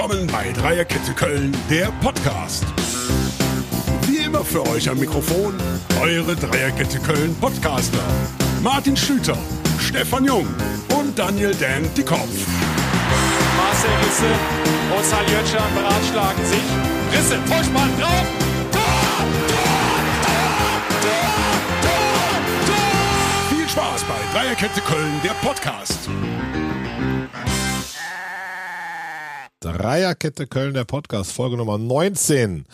Willkommen bei Dreierkette Köln, der Podcast. Wie immer für euch am Mikrofon eure Dreierkette Köln Podcaster. Martin Schlüter, Stefan Jung und Daniel Dan Dickkopf. Marcel Risse und Saljötschan beratschlagen sich. Risse, Vollspann drauf. Tor, Tor, Tor. Viel Spaß bei Dreierkette Köln, der Podcast. Dreierkette Köln, der Podcast, Folge Nummer 19.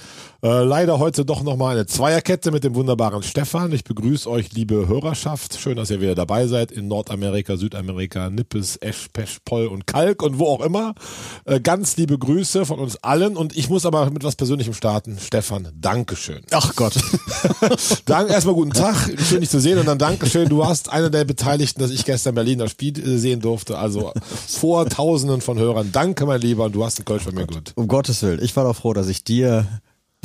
Äh, leider heute doch nochmal eine Zweierkette mit dem wunderbaren Stefan. Ich begrüße euch, liebe Hörerschaft. Schön, dass ihr wieder dabei seid in Nordamerika, Südamerika, Nippes, Esch, Pesch, Poll und Kalk und wo auch immer. Äh, ganz liebe Grüße von uns allen und ich muss aber mit was Persönlichem starten. Stefan, Dankeschön. Ach Gott. Danke, erstmal guten Tag, schön dich zu sehen und dann Dankeschön. Du warst einer der Beteiligten, dass ich gestern Berlin das Spiel äh, sehen durfte. Also vor Tausenden von Hörern. Danke, mein Lieber, und du hast einen Kölsch von mir gut. Um Gottes Willen. Ich war doch froh, dass ich dir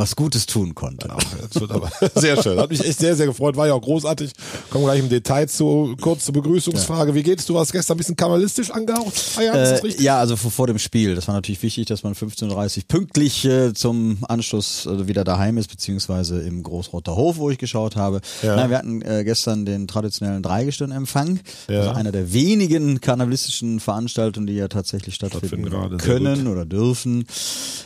was Gutes tun konnte. Das aber sehr schön. Hat mich echt sehr, sehr gefreut. War ja auch großartig. Kommen gleich im Detail zu. Kurz zur Begrüßungsfrage. Wie geht's? Du warst gestern ein bisschen kameralistisch angehaucht. Ah, ja, das Äh, ja, also vor, vor dem Spiel. Das war natürlich wichtig, dass man 15.30 Uhr pünktlich äh, zum Anschluss also wieder daheim ist, beziehungsweise im Großroter Hof, wo ich geschaut habe. Ja. Nein, wir hatten äh, gestern den traditionellen Dreigestirn-Empfang. Ja. Also einer der wenigen karnevalistischen Veranstaltungen, die ja tatsächlich stattfinden, Stattfinden können oder dürfen.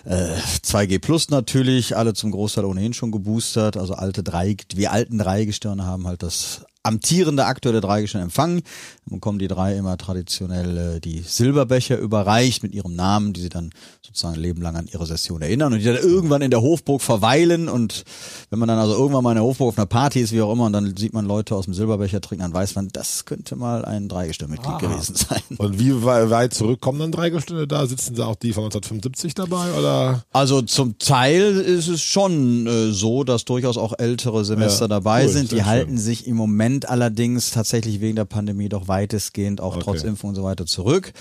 Äh, 2G Plus natürlich, alle zum Großteil ohnehin schon geboostert. Also alte drei, wir alten Dreigestirne haben halt das amtierende aktuelle Dreigestirn empfangen. Dann bekommen die drei immer traditionell äh, die Silberbecher überreicht mit ihrem Namen, die sie dann sozusagen ein Leben lang an ihre Session erinnern und die dann irgendwann in der Hofburg verweilen und wenn man dann also irgendwann mal in der Hofburg auf einer Party ist, wie auch immer, und dann sieht man Leute aus dem Silberbecher trinken, dann weiß man, das könnte mal ein Dreigestirnmitglied gewesen sein. Und wie wei- weit zurück kommen dann drei Gestunde da? Sitzen da auch die von 1975 dabei oder? Also zum Teil ist es schon äh, so, dass durchaus auch ältere Semester Ja, dabei cool, sind. Die halten schön. sich im Moment allerdings tatsächlich wegen der Pandemie doch weitestgehend auch trotz Okay. Impfung und so weiter zurück.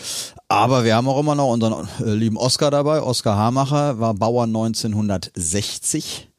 Aber wir haben auch immer noch unseren äh, lieben Oscar dabei. Oscar Hamacher war Bauer 1960.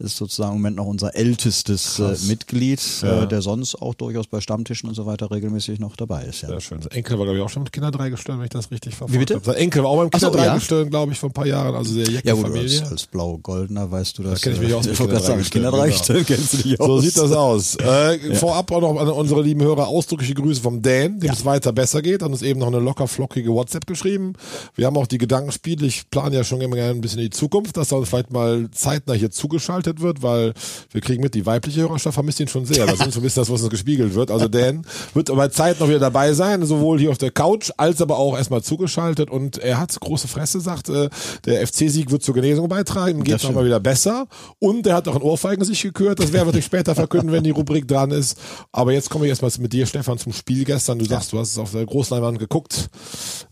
Ist sozusagen im Moment noch unser ältestes äh. Mitglied, Ja. äh, der sonst auch durchaus bei Stammtischen und so weiter regelmäßig noch dabei ist. Ja. Sehr schön. Sein Enkel war, glaube ich, auch schon mit Kinderdreigestirn, wenn ich das richtig verfolgt Wie bitte? habe. Sein Enkel war auch beim Ach so, ja. Kinderdreigestirn, glaube ich, vor ein paar Jahren. Also sehr jecke Ja gut, als, Familie. als blau-goldener weißt du das. kenn ich mich äh, aus mit Kinderdreigestirn, Kinderdreigestirn kennst du dich aus. So sieht das aus. Äh, Vorab auch noch an unsere lieben Hörer ausdrückliche Grüße vom Dan, dem es weiter besser geht. Hat uns eben noch eine locker flockige WhatsApp geschrieben. Wir haben auch die Gedankenspiele. Ich plane ja schon immer gerne ein bisschen in die Zukunft, dass er uns vielleicht mal zeitnah hier zugeschaltet wird, weil wir kriegen mit, die weibliche Hörerschaft vermisst ihn schon sehr. Das ist so ein bisschen das, was uns gespiegelt wird. Also Dan wird aber Zeit noch wieder dabei sein, sowohl hier auf der Couch als aber auch erstmal zugeschaltet. Und er hat große Fresse, sagt, äh, der FC-Sieg wird zur Genesung beitragen, ihm geht Das noch mal wieder besser. Und er hat auch ein Ohrfeigen sich gekürt. Das werden wir natürlich später verkünden, wenn die Rubrik dran ist. Aber jetzt komme ich erstmal mit dir, Stefan, zum Spiel gestern. Du sagst, du hast es auf der Großleinwand geguckt.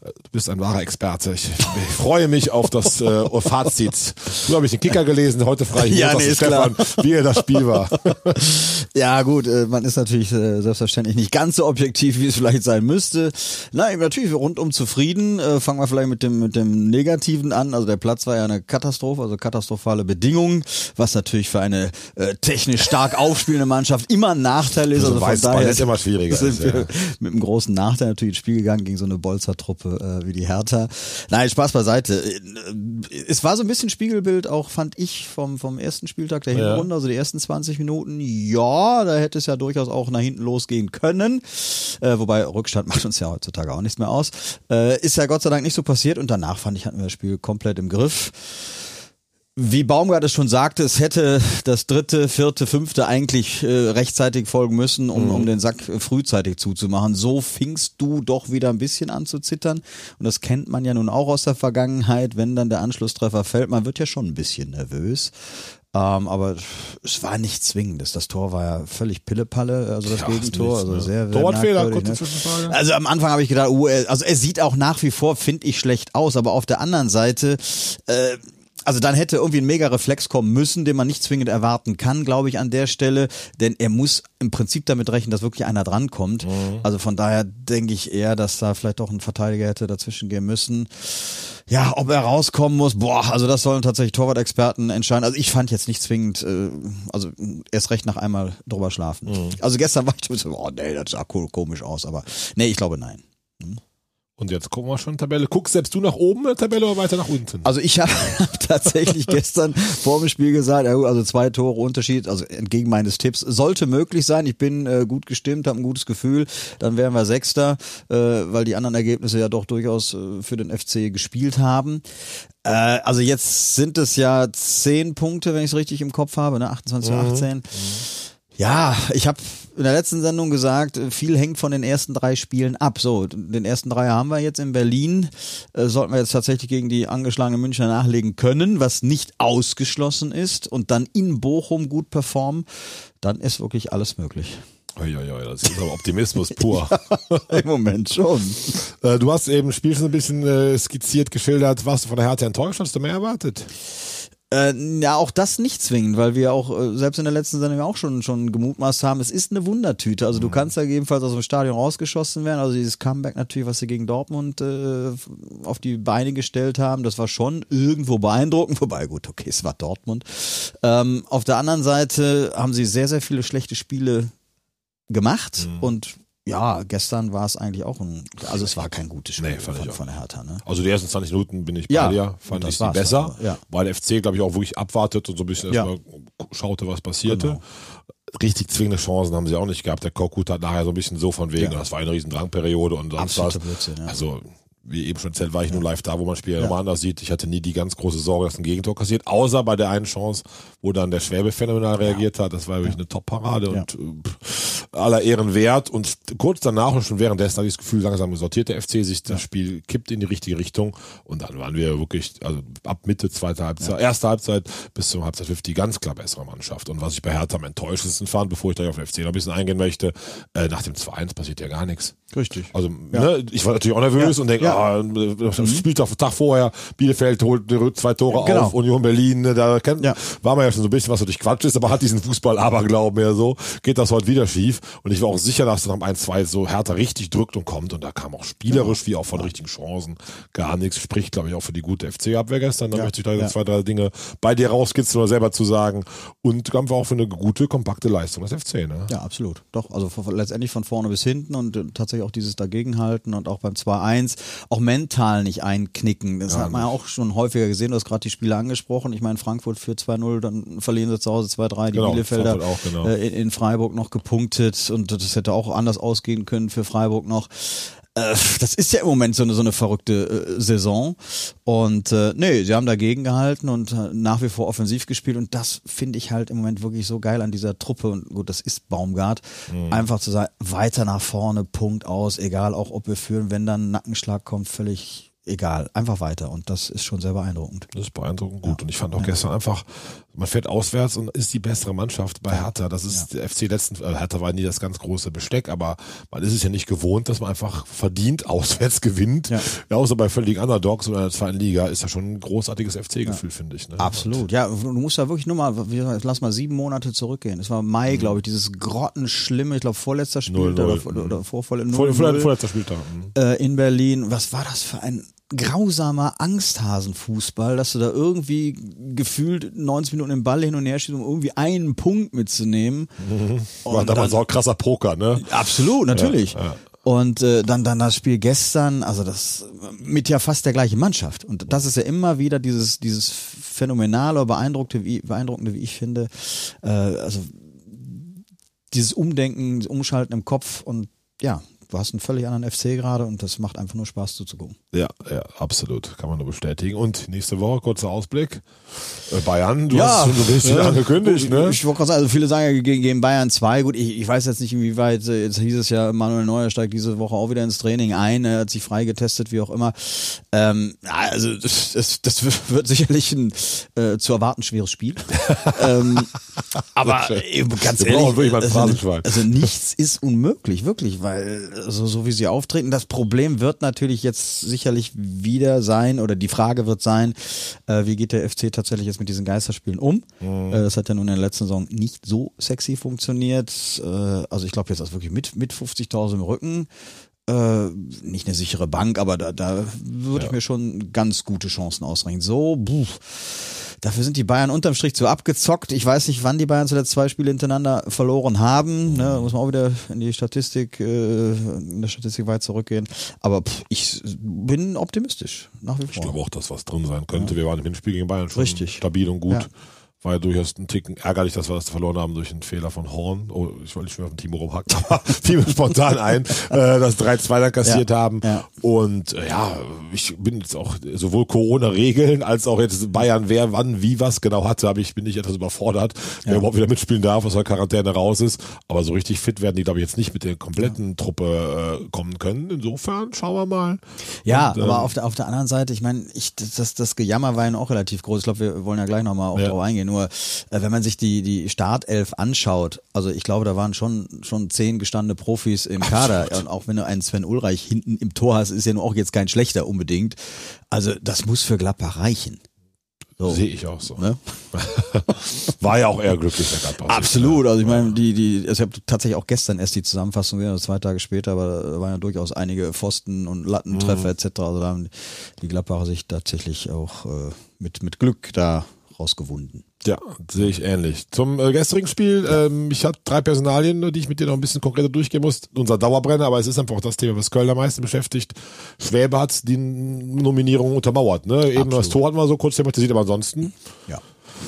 Du bist ein wahrer Experte. Ich, ich freue mich auf das äh, Fazit. Du habe ich den Kicker gelesen, heute frei Ja, nee, ist Stefan, wie er das Spiel war. Ja gut, äh, man ist natürlich äh, selbstverständlich nicht ganz so objektiv, wie es vielleicht sein müsste. Nein, natürlich rundum zufrieden. Äh, Fangen wir vielleicht mit dem mit dem Negativen an. Also der Platz war ja eine Katastrophe, also katastrophale Bedingungen, was natürlich für eine äh, technisch stark aufspielende Mannschaft immer ein Nachteil ist. Also Also von daher Ballett immer schwieriger sind ist, wir ja. mit einem großen Nachteil natürlich ins Spiel gegangen gegen so eine Bolzer-Truppe äh, wie die Hertha. Nein, Spaß beiseite. Es war so ein bisschen Spiegelbild auch, fand ich, vom, vom ersten Spieltag der Ja. Hinrunde, also die ersten 20 Minuten. Ja, da hätte es ja durchaus auch nach hinten losgehen können. Äh, wobei Rückstand macht uns ja heutzutage auch nichts mehr aus. Äh, ist ja Gott sei Dank nicht so passiert und danach fand ich, hatten wir das Spiel komplett im Griff. Wie Baumgart es schon sagte, es hätte das dritte, vierte, fünfte eigentlich äh, rechtzeitig folgen müssen, um, um den Sack frühzeitig zuzumachen. So fingst du doch wieder ein bisschen an zu zittern. Und das kennt man ja nun auch aus der Vergangenheit, wenn dann der Anschlusstreffer fällt. Man wird ja schon ein bisschen nervös. Ähm, aber es war nicht zwingendes. Das Tor war ja völlig Pillepalle, also das Ja, Gegentor. Also ne? sehr, sehr Torwartfehler, kurze ne? Zwischenfrage. Also am Anfang habe ich gedacht, uh, er- also er sieht auch nach wie vor, finde ich, schlecht aus. Aber auf der anderen Seite, äh, also dann hätte irgendwie ein mega Reflex kommen müssen, den man nicht zwingend erwarten kann, glaube ich, an der Stelle. Denn er muss im Prinzip damit rechnen, dass wirklich einer drankommt. Also von daher denke ich eher, dass da vielleicht auch ein Verteidiger hätte dazwischen gehen müssen. Ja, ob er rauskommen muss, boah, also das sollen tatsächlich Torwart-Experten entscheiden. Also ich fand jetzt nicht zwingend, äh, also erst recht nach einmal drüber schlafen. Also gestern war ich so, oh nee, das sah ko- komisch aus, aber nee, ich glaube nein. Und jetzt gucken wir schon Tabelle. Guckst selbst du nach oben in der Tabelle oder weiter nach unten? Also ich habe tatsächlich gestern vor dem Spiel gesagt, also zwei Tore Unterschied, also entgegen meines Tipps, sollte möglich sein. Ich bin äh, gut gestimmt, habe ein gutes Gefühl. Dann wären wir Sechster, äh, weil die anderen Ergebnisse ja doch durchaus äh, für den FC gespielt haben. Äh, also jetzt sind es ja zehn Punkte, wenn ich es richtig im Kopf habe, ne? 28 zu 18. Ja, ich habe in der letzten Sendung gesagt, viel hängt von den ersten drei Spielen ab. So, den ersten drei haben wir jetzt in Berlin. Äh, sollten wir jetzt tatsächlich gegen die angeschlagene Münchner nachlegen können, was nicht ausgeschlossen ist, und dann in Bochum gut performen, dann ist wirklich alles möglich. Uiuiui, das ist aber Optimismus pur. Im Moment schon. Äh, du hast eben Spiel schon ein bisschen äh, skizziert, geschildert. Warst du von der Hertha enttäuscht? Hast du mehr erwartet? Äh, ja, auch das nicht zwingend, weil wir auch äh, selbst in der letzten Sendung auch schon schon gemutmaßt haben, es ist eine Wundertüte. Also du kannst da jedenfalls aus dem Stadion rausgeschossen werden. Also dieses Comeback natürlich, was sie gegen Dortmund äh, auf die Beine gestellt haben, das war schon irgendwo beeindruckend. Wobei gut, okay, es war Dortmund. Ähm, auf der anderen Seite haben sie sehr sehr viele schlechte Spiele gemacht und ja, gestern war es eigentlich auch ein, also es war kein gutes Spiel Nee, fand ich von, auch. von der Hertha, ne? Also die ersten 20 Minuten bin ich Ja, bei dir, fand ich sie besser, aber, ja. weil der FC, glaube ich, auch wirklich abwartet und so ein bisschen Ja. erstmal schaute, was passierte. Genau. Richtig zwingende Chancen haben sie auch nicht gehabt. Der Korkut hat nachher so ein bisschen so von wegen, Ja. das war eine riesen Drangperiode und sonst Absoluter was. Blödsinn, ja. Also wie eben schon erzählt, war ich nur live da, wo man Spiel ja. nochmal anders sieht. Ich hatte nie die ganz große Sorge, dass ein Gegentor kassiert, außer bei der einen Chance, wo dann der Schwäbe phänomenal reagiert hat. Das war wirklich eine Top-Parade und äh, pff, aller Ehren wert. Und kurz danach und schon währenddessen habe ich das Gefühl, langsam sortiert der FC sich, das Spiel kippt in die richtige Richtung und dann waren wir wirklich, also ab Mitte zweiter Halbzeit, erste Halbzeit bis zum Halbzeit 50 ganz klar bessere Mannschaft. Und was ich bei Hertha am enttäuschendsten fand, bevor ich gleich auf den FC noch ein bisschen eingehen möchte, äh, nach dem 2-1 passiert ja gar nichts. Richtig. Also, ne, ich war natürlich auch nervös und denke, Ja. Mhm. ah, Spieltag, Tag vorher, Bielefeld holt zwei Tore Genau. auf, Union Berlin, ne, da kennt, Ja. war man ja schon so ein bisschen, was natürlich Quatsch ist, aber hat diesen Fußball-Aberglauben ja so, geht das heute wieder schief. Und ich war auch sicher, dass dann am 1-2 so härter richtig drückt und kommt und da kam auch spielerisch wie auch von richtigen Chancen gar nichts. Spricht, glaube ich, auch für die gute FC-Abwehr gestern. Da Ja. möchte ich da Ja. zwei, drei Dinge bei dir rauskitzeln oder selber zu sagen. Und einfach auch für eine gute, kompakte Leistung des FC, ne? Ja, absolut. Doch, also letztendlich von vorne bis hinten und äh, tatsächlich auch dieses Dagegenhalten und auch beim 2-1 auch mental nicht einknicken. Das hat man ja auch schon häufiger gesehen. Du hast gerade die Spiele angesprochen. Ich meine, Frankfurt führt 2-0, dann verlieren sie zu Hause 2-3. Die Genau, Bielefelder auch, genau. äh, in, in Freiburg noch gepunktet und das hätte auch anders ausgehen können für Freiburg noch. Äh, Das ist ja im Moment so eine, so eine verrückte äh, Saison. Und äh, nee, sie haben dagegen gehalten und äh, nach wie vor offensiv gespielt. Und das finde ich halt im Moment wirklich so geil an dieser Truppe. Und gut, das ist Baumgart. Mhm. Einfach zu sagen, weiter nach vorne, Punkt aus, egal auch ob wir führen, wenn dann ein Nackenschlag kommt, völlig egal. Einfach weiter. Und das ist schon sehr beeindruckend. Das ist beeindruckend gut. Und ich fand auch gestern einfach, man fährt auswärts und ist die bessere Mannschaft bei Hertha. Das ist der FC letzten, äh, Hertha war nie das ganz große Besteck, aber man ist es ja nicht gewohnt, dass man einfach verdient auswärts gewinnt. Ja. Ja. außer bei völligen Underdogs oder in der zweiten Liga ist ja schon ein großartiges FC-Gefühl, finde ich. Ne? Absolut. Ja, du musst da wirklich nur mal, lass mal sieben Monate zurückgehen. Es war Mai, Mhm. glaube ich, dieses grottenschlimme, ich glaube, vorletzter Spiel 0-0. oder, oder vorvorletzter Vor, vor, vorletzter Spieltag. Mhm. äh, in Berlin. Was war das für ein grausamer Angsthasenfußball, dass du da irgendwie gefühlt 90 Minuten im Ball hin und her schießt, um irgendwie einen Punkt mitzunehmen. War Und damals auch krasser Poker, ne? Absolut, natürlich. Ja, ja. Und äh, dann dann das Spiel gestern, also das mit ja fast der gleichen Mannschaft. Und das ist ja immer wieder dieses dieses phänomenale, beeindruckende, wie beeindruckende, wie ich finde. Äh, also dieses Umdenken, Umschalten im Kopf und ja, du hast einen völlig anderen FC gerade und das macht einfach nur Spaß zuzugucken. Ja, ja, absolut. Kann man nur bestätigen. Und nächste Woche, kurzer Ausblick. Äh, Bayern, du Ja, hast es schon so ein bisschen ja. angekündigt, ne? Ich wollte gerade sagen, also viele sagen ja gegen, Bayern 2. Gut, ich, ich weiß jetzt nicht, inwieweit, äh, jetzt hieß es ja, Manuel Neuer steigt diese Woche auch wieder ins Training ein, er hat sich freigetestet, wie auch immer. Ähm, also das, das, das wird sicherlich ein äh, zu erwarten schweres Spiel. ähm, aber äh, ganz ehrlich, wirklich mal ein also, also nichts ist unmöglich, wirklich, weil so, so wie sie auftreten, das Problem wird natürlich jetzt sicherlich wieder sein, oder die Frage wird sein, äh, wie geht der FC tatsächlich jetzt mit diesen Geisterspielen um? Mhm. Äh, das hat ja nun in der letzten Saison nicht so sexy funktioniert. Äh, also ich glaube jetzt also wirklich mit, mit 50.000 im Rücken. Äh, nicht eine sichere Bank, aber da, da würde ich mir schon ganz gute Chancen ausrechnen. So, buh, dafür sind die Bayern unterm Strich zu abgezockt. Ich weiß nicht, wann die Bayern zuletzt zwei Spiele hintereinander verloren haben. Ne, da muss man auch wieder in die Statistik, äh, in der Statistik weit zurückgehen. Aber pff, ich bin optimistisch nach wie Ich vor. glaube auch, dass was drin sein könnte. Wir waren im Hinspiel gegen Bayern schon Richtig. stabil und gut. Ja. War ja durchaus ein Ticken ärgerlich, dass wir das verloren haben durch einen Fehler von Horn. Oh, ich wollte nicht mehr auf den Timo rumhacken, aber fiel mir spontan ein, äh, das 3-2 dann kassiert Ja. haben. Ja. Und äh, ja, ich bin jetzt auch sowohl Corona-Regeln als auch jetzt Bayern, wer wann wie was genau hatte, habe ich bin ich etwas überfordert, wer überhaupt wieder mitspielen darf, aus der Quarantäne raus ist. Aber so richtig fit werden die, glaube ich, jetzt nicht mit der kompletten Truppe äh, kommen können. Insofern schauen wir mal. Ja, Und, aber ähm, auf der, auf der anderen Seite, ich meine, ich, das, das Gejammer war ja auch relativ groß. Ich glaube, wir wollen ja gleich nochmal auch Ja. drauf eingehen. Nur, äh, wenn man sich die, die Startelf anschaut, also ich glaube, da waren schon, schon zehn gestandene Profis im Kader. Und auch wenn du einen Sven Ulreich hinten im Tor hast, ist ja nun auch jetzt kein schlechter unbedingt. Also, das muss für Gladbach reichen. So. Sehe ich auch so. Ne? War ja auch eher glücklich, der Gladbach. Absolut. Also ich meine, die, die, also ich habe tatsächlich auch gestern erst die Zusammenfassung gesehen, also zwei Tage später, aber da waren ja durchaus einige Pfosten und Lattentreffer etc. Also da haben die Gladbacher sich tatsächlich auch äh, mit, mit Glück da rausgewunden. Ja, sehe ich ähnlich. Zum äh, gestrigen Spiel, ähm, ich hatte drei Personalien, die ich mit dir noch ein bisschen konkreter durchgehen muss. Unser Dauerbrenner, aber es ist einfach auch das Thema, was Köln am meisten beschäftigt. Schwäbe hat die Nominierung untermauert. Ne? Eben das Tor hatten wir so kurz thematisiert, aber ansonsten Ja.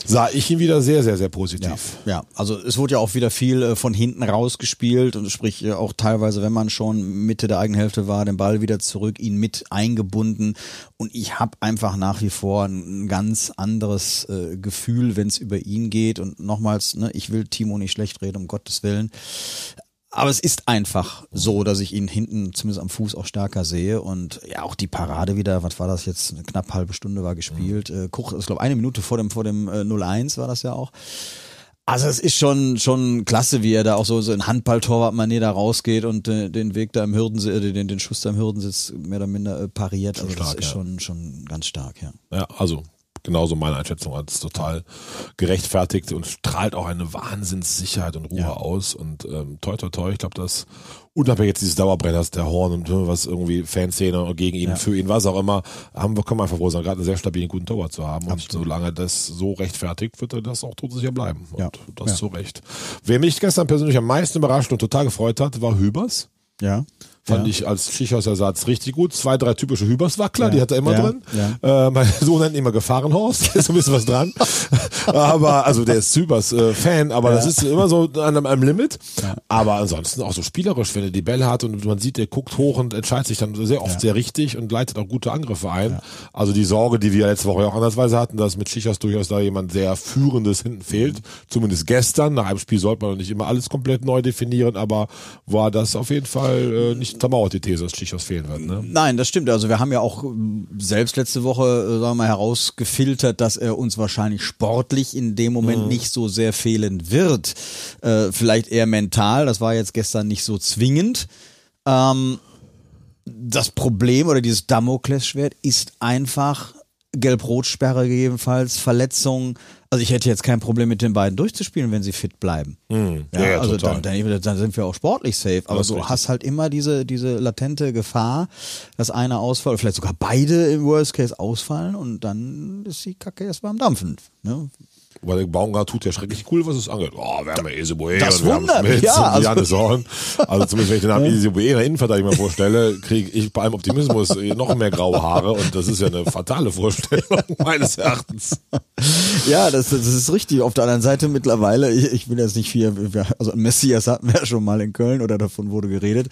Sah ich ihn wieder sehr, sehr, sehr positiv. Ja, also es wurde ja auch wieder viel äh, von hinten rausgespielt und sprich äh, auch teilweise, wenn man schon Mitte der eigenen Hälfte war, den Ball wieder zurück, ihn mit eingebunden und ich habe einfach nach wie vor ein, ein ganz anderes äh, Gefühl, wenn es über ihn geht und nochmals, ne, ich will Timo nicht schlecht reden, um Gottes Willen. Aber es ist einfach so, dass ich ihn hinten zumindest am Fuß auch stärker sehe und ja auch die Parade wieder, was war das jetzt, eine knapp halbe Stunde war gespielt. Äh, Kuch, ich glaube eine Minute vor dem vor dem äh, 0-1 war das ja auch. Also es ist schon schon klasse, wie er da auch so, so in Handballtorwartmanier da rausgeht und äh, den Weg da im Hürdensitz, äh, den, den Schuss da im Hürdensitz mehr oder minder äh, pariert. Also das stark, ist ja. schon schon ganz stark, ja. Ja, also genauso meine Einschätzung als total gerechtfertigt und strahlt auch eine Wahnsinnssicherheit und Ruhe Ja. aus und ähm, toi toi toi, ich glaube, dass unabhängig jetzt dieses Dauerbrenners, der Horn und ne, was irgendwie Fanszene gegen ihn, Ja. für ihn, was auch immer, haben wir, können wir einfach froh sein, gerade einen sehr stabilen, guten Torwart zu haben und solange das so rechtfertigt, wird er das auch todsicher bleiben und Ja. das Ja. zu Recht. Wer mich gestern persönlich am meisten überrascht und total gefreut hat, war Hübers. Ja. Fand ja. ich als Schichhausersatz richtig gut. Zwei, drei typische Hüberswackler, Ja. die hat er immer Ja. drin. Äh, mein Sohn nennt ihn immer Gefahrenhorst, ist so ein bisschen was dran. aber, also der ist Hübers äh, Fan, aber das ist immer so an einem, einem Limit. Aber ansonsten auch so spielerisch, wenn er die Bälle hat und man sieht, der guckt hoch und entscheidet sich dann sehr oft sehr richtig und leitet auch gute Angriffe ein. Also die Sorge, die wir letzte Woche auch andersweise hatten, dass mit Schichers durchaus da jemand sehr Führendes hinten fehlt. Zumindest gestern. Nach einem Spiel sollte man nicht immer alles komplett neu definieren, aber war das auf jeden Fall äh, nicht untermauert, die These, dass Schichers fehlen wird. Ne? Nein, das stimmt. Also wir haben ja auch ähm, selbst letzte Woche, äh, sagen wir mal, herausgefiltert, dass er uns wahrscheinlich sportlich in dem Moment nicht so sehr fehlen wird. Äh, vielleicht eher mental. Das war jetzt gestern nicht so zwingend. Ähm, das Problem oder dieses Damoklesschwert ist einfach Gelb-Rot-Sperre gegebenenfalls, Verletzungen. Also ich hätte jetzt kein Problem mit den beiden durchzuspielen, wenn sie fit bleiben. Ja, Ja, ja, also total. dann, dann, dann sind wir auch sportlich safe. Aber du hast halt immer diese, diese latente Gefahr, dass einer ausfällt, vielleicht sogar beide im Worst Case ausfallen und dann ist die Kacke erstmal am Dampfen. Ne? Weil der Baumgart tut ja schrecklich cool, was es angeht. Oh, wir haben ja Eseboe Das und wir haben wundert Schmitz ja, und also- Janis Horn. Also zumindest wenn ich den Namen Eseboe in der Innenverteidigung mal vorstelle, kriege ich bei allem Optimismus noch mehr graue Haare und das ist ja eine fatale Vorstellung meines Erachtens. Ja, das, das ist richtig. Auf der anderen Seite mittlerweile, ich, ich will jetzt nicht viel, also Messias hatten wir ja schon mal in Köln oder davon wurde geredet.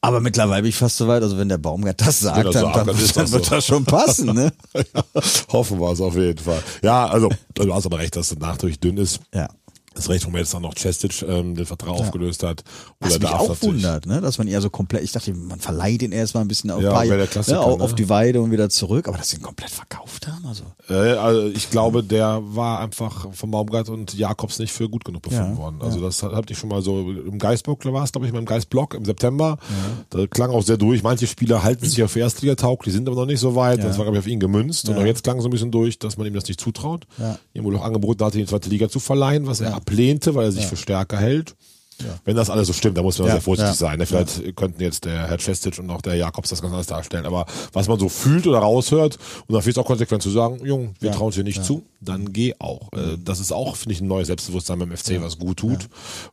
Aber mittlerweile bin ich fast so weit, also wenn der Baumgart das sagt, er dann, sagt, dann, dann ist dann das wird so. das schon passen, ne? Ja, hoffen wir es auf jeden Fall. Ja, also du hast aber recht, dass es nach durch dünn ist. Ja. Das Recht, wo man jetzt dann noch Chestic ähm, den Vertrag aufgelöst hat. Was Oder mich darf auch wundert, ne? dass man eher so komplett, ich dachte, man verleiht ihn erstmal ein bisschen auf, Ja, Klassiker, ne, auf, ne? auf die Weide und wieder zurück, aber dass sie ihn komplett verkauft haben, also. Äh, also ich glaube, der war einfach von Baumgart und Jakobs nicht für gut genug befunden Ja, worden. Also das hatte ich schon mal so im Geistblock, da war es, glaube ich, mal im Geistblock im September. Da klang auch sehr durch. Manche Spieler halten sich auf Erstliga tauglich, die sind aber noch nicht so weit. Das war, glaube ich, auf ihn gemünzt. Und Ja. auch jetzt klang so ein bisschen durch, dass man ihm das nicht zutraut. Ja. Ihm wohl auch angeboten in die zweite Liga zu verleihen, was er ablehnte, weil er sich für stärker hält. Wenn das alles so stimmt, dann muss man Ja, sehr vorsichtig ja. sein. Ne? Vielleicht könnten jetzt der Herr Chestic und auch der Jakobs das ganz anders darstellen. Aber was man so fühlt oder raushört, und dann ich es auch konsequent zu sagen, Jung, wir trauen es dir nicht zu, dann geh auch. Äh, Das ist auch, finde ich, ein neues Selbstbewusstsein beim FC, was gut tut.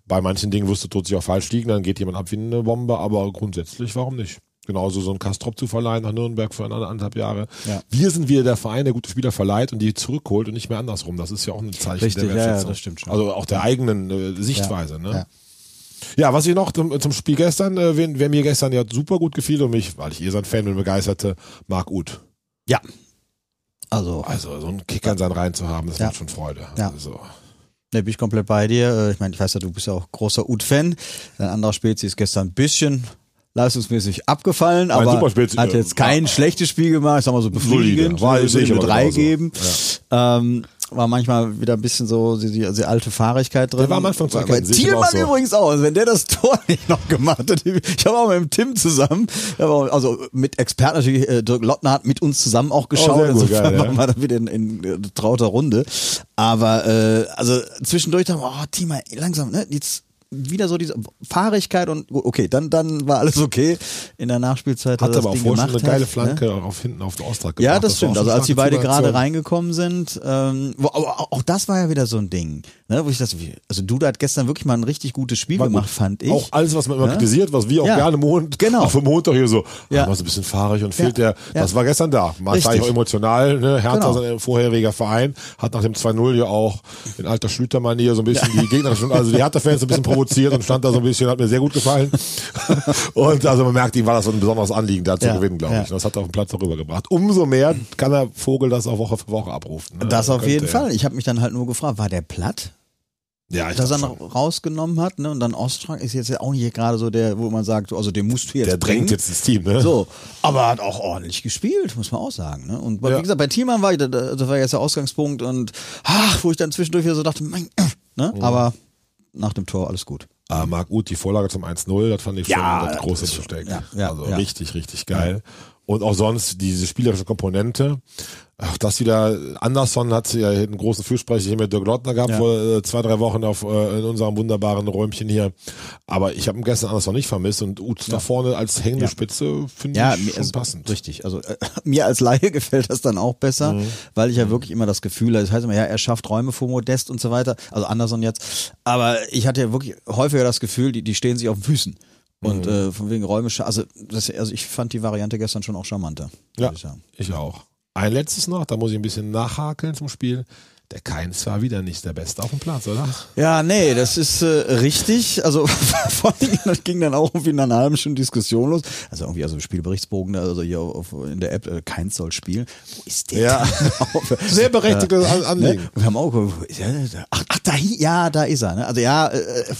Bei manchen Dingen wirst du tot sich auch falsch liegen, dann geht jemand ab wie eine Bombe, aber grundsätzlich, warum nicht? Genauso so ein Kastrop zu verleihen nach Nürnberg für anderthalb Jahre. Ja. Wir sind wieder der Verein, der gute Spieler verleiht und die zurückholt und nicht mehr andersrum. Das ist ja auch ein Zeichen Richtig, der ja, ja, Wertschätzung. das stimmt schon. Also auch der eigenen äh, Sichtweise. Ne? Ja. Ja, was ich noch zum, zum Spiel gestern, äh, wen, wer mir gestern ja super gut gefiel und mich, weil ich eh sein Fan bin, begeisterte, Marc Uth. Ja. Also, Also so einen Kicker in seinen Reihen zu haben, das Ja. macht schon Freude. Ja. Also, Ne, bin ich komplett bei dir. Äh, Ich meine, ich weiß ja, du bist ja auch großer Ut-Fan. Ein anderer Spezi ist gestern ein bisschen leistungsmäßig abgefallen, aber Superspezi, hat äh, jetzt kein war- schlechtes Spiel gemacht, ich sag mal so befriedigend, War- würde ich eine aber drei genauso. geben. Ähm, war manchmal wieder ein bisschen so die, die, die alte Fahrigkeit drin. Der war am Anfang zu Bei erkennen, sehe ich Thielmann aber auch so. übrigens auch. Also wenn der das Tor nicht noch gemacht hat, ich habe auch mit dem Tim zusammen, auch- also mit Experten natürlich, äh, Dirk Lottner hat mit uns zusammen auch geschaut, sehr gut, insofern geil, ja. waren wir dann wieder in, in äh, trauter Runde. Aber äh, also zwischendurch dachte ich, oh, Tima, langsam, ne? Jetzt wieder so diese Fahrigkeit und okay, dann dann war alles okay. In der Nachspielzeit hat er das aber auch vorher schon eine geile hat, Flanke Ne? auf hinten auf den Austrag Ja, gebracht. das war stimmt. Also als die beide gerade reingekommen sind, ähm, wo, aber auch- auch das war ja wieder so ein Ding, ne, wo ich dachte, also Duda hat gestern wirklich mal ein richtig gutes Spiel War gemacht, gut. fand ich. Auch alles, was man immer Ja? kritisiert, was wir auch Ja. gerne Mond, Genau. auch für Montag hier so, Ja. ja. war so ein bisschen fahrig und fehlt Ja. der, das Ja. war gestern da. Man war auch emotional, ne? Hertha, Genau. sein vorheriger Verein, hat nach dem 2-0 ja auch in alter Schlütermanier so ein bisschen die Gegner schon, also die Hertha-Fans so ein bisschen provoziert und stand da so ein bisschen, hat mir sehr gut gefallen. und also man merkt, ihm war das so ein besonderes Anliegen, da zu Ja. gewinnen, glaube ich. Und das hat er auf den Platz auch rübergebracht. Umso mehr kann er Vogel das auch Woche für Woche abrufen. Ne? das auf Könnte jeden er. Fall. Ich habe mich dann halt nur gefragt, war der platt, Ja, ich dass er noch schon. rausgenommen hat, ne? Und dann Ostrak ist jetzt ja auch nicht gerade so der, wo man sagt, also den musst du jetzt Der bringen. drängt jetzt ins Team, ne? So, aber er hat auch ordentlich gespielt, muss man auch sagen. Ne? Und Ja. wie gesagt, bei Thielmann war ich, da- da- das war jetzt der Ausgangspunkt und ach, wo ich dann zwischendurch wieder so dachte, mein, ne? aber nach dem Tor alles gut. Ah, Marc Uth, die Vorlage zum 1-0, das fand ich Ja, schon das große Besteck. ja, ja, also richtig, richtig geil. Und auch sonst diese spielerische Komponente. Auch das wieder, Anderson hat ja einen großen Fürsprecher hier mit Dirk Lottner gehabt Ja. vor äh, zwei, drei Wochen auf, äh, in unserem wunderbaren Räumchen hier. Aber ich habe ihn gestern Anderson nicht vermisst und Uth da vorne als hängende Ja. Spitze finde Ja, ich schon also, passend. richtig. Also äh, mir als Laie gefällt das dann auch besser, Mhm. weil ich ja wirklich immer das Gefühl habe, das heißt immer, ja, er schafft Räume vor Modest und so weiter, also Anderson jetzt. Aber ich hatte ja wirklich häufiger das Gefühl, die, die stehen sich auf den Füßen. Und Mhm. äh, von wegen Räume, scha- also, das, also ich fand die Variante gestern schon auch charmanter. Ja, ich sagen. ich auch. Ein letztes noch, da muss ich ein bisschen nachhakeln zum Spiel. Der Keins war wieder nicht der Beste auf dem Platz, oder? Ja, nee, das ist äh, richtig. Also vor allem das ging dann auch irgendwie nach einer halben Stunde Diskussion los. Also irgendwie, also Spielberichtsbogen, also hier auf, in der App, äh, keins soll spielen. Wo ist der? Ja. Sehr berechtigtes Ne? Anliegen. Wir haben auch da? ach, ach, da, ja, da ist er. Ne? Also ja, äh, äh,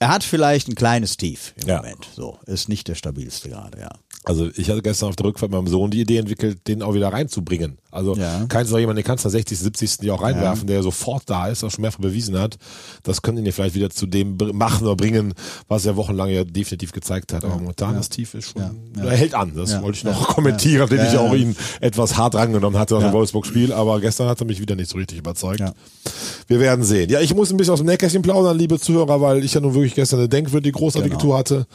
er hat vielleicht ein kleines Tief im Ja. Moment. So, ist nicht der stabilste gerade, ja. Also ich hatte gestern auf der Rückfahrt mit meinem Sohn die Idee entwickelt, den auch wieder reinzubringen. Also Ja. keins doch jemand, den kannst du am 60., 70. die auch reinwerfen, der sofort da ist, auch schon mehrfach bewiesen hat. Das können ihn ja vielleicht wieder zu dem machen oder bringen, was er wochenlang ja definitiv gezeigt hat. Aber momentan das Tief ist schon, Ja. er hält an. Das Ja. wollte ich noch Ja. kommentieren, Ja. ich auch Ja. ihn etwas hart rangenommen hatte aus Ja. dem Wolfsburg-Spiel. Aber gestern hat er mich wieder nicht so richtig überzeugt. Ja. Wir werden sehen. Ja, ich muss ein bisschen aus dem Nähkästchen plaudern, liebe Zuhörer, weil ich ja nun wirklich gestern eine denkwürdige großartige Genau. Tour hatte.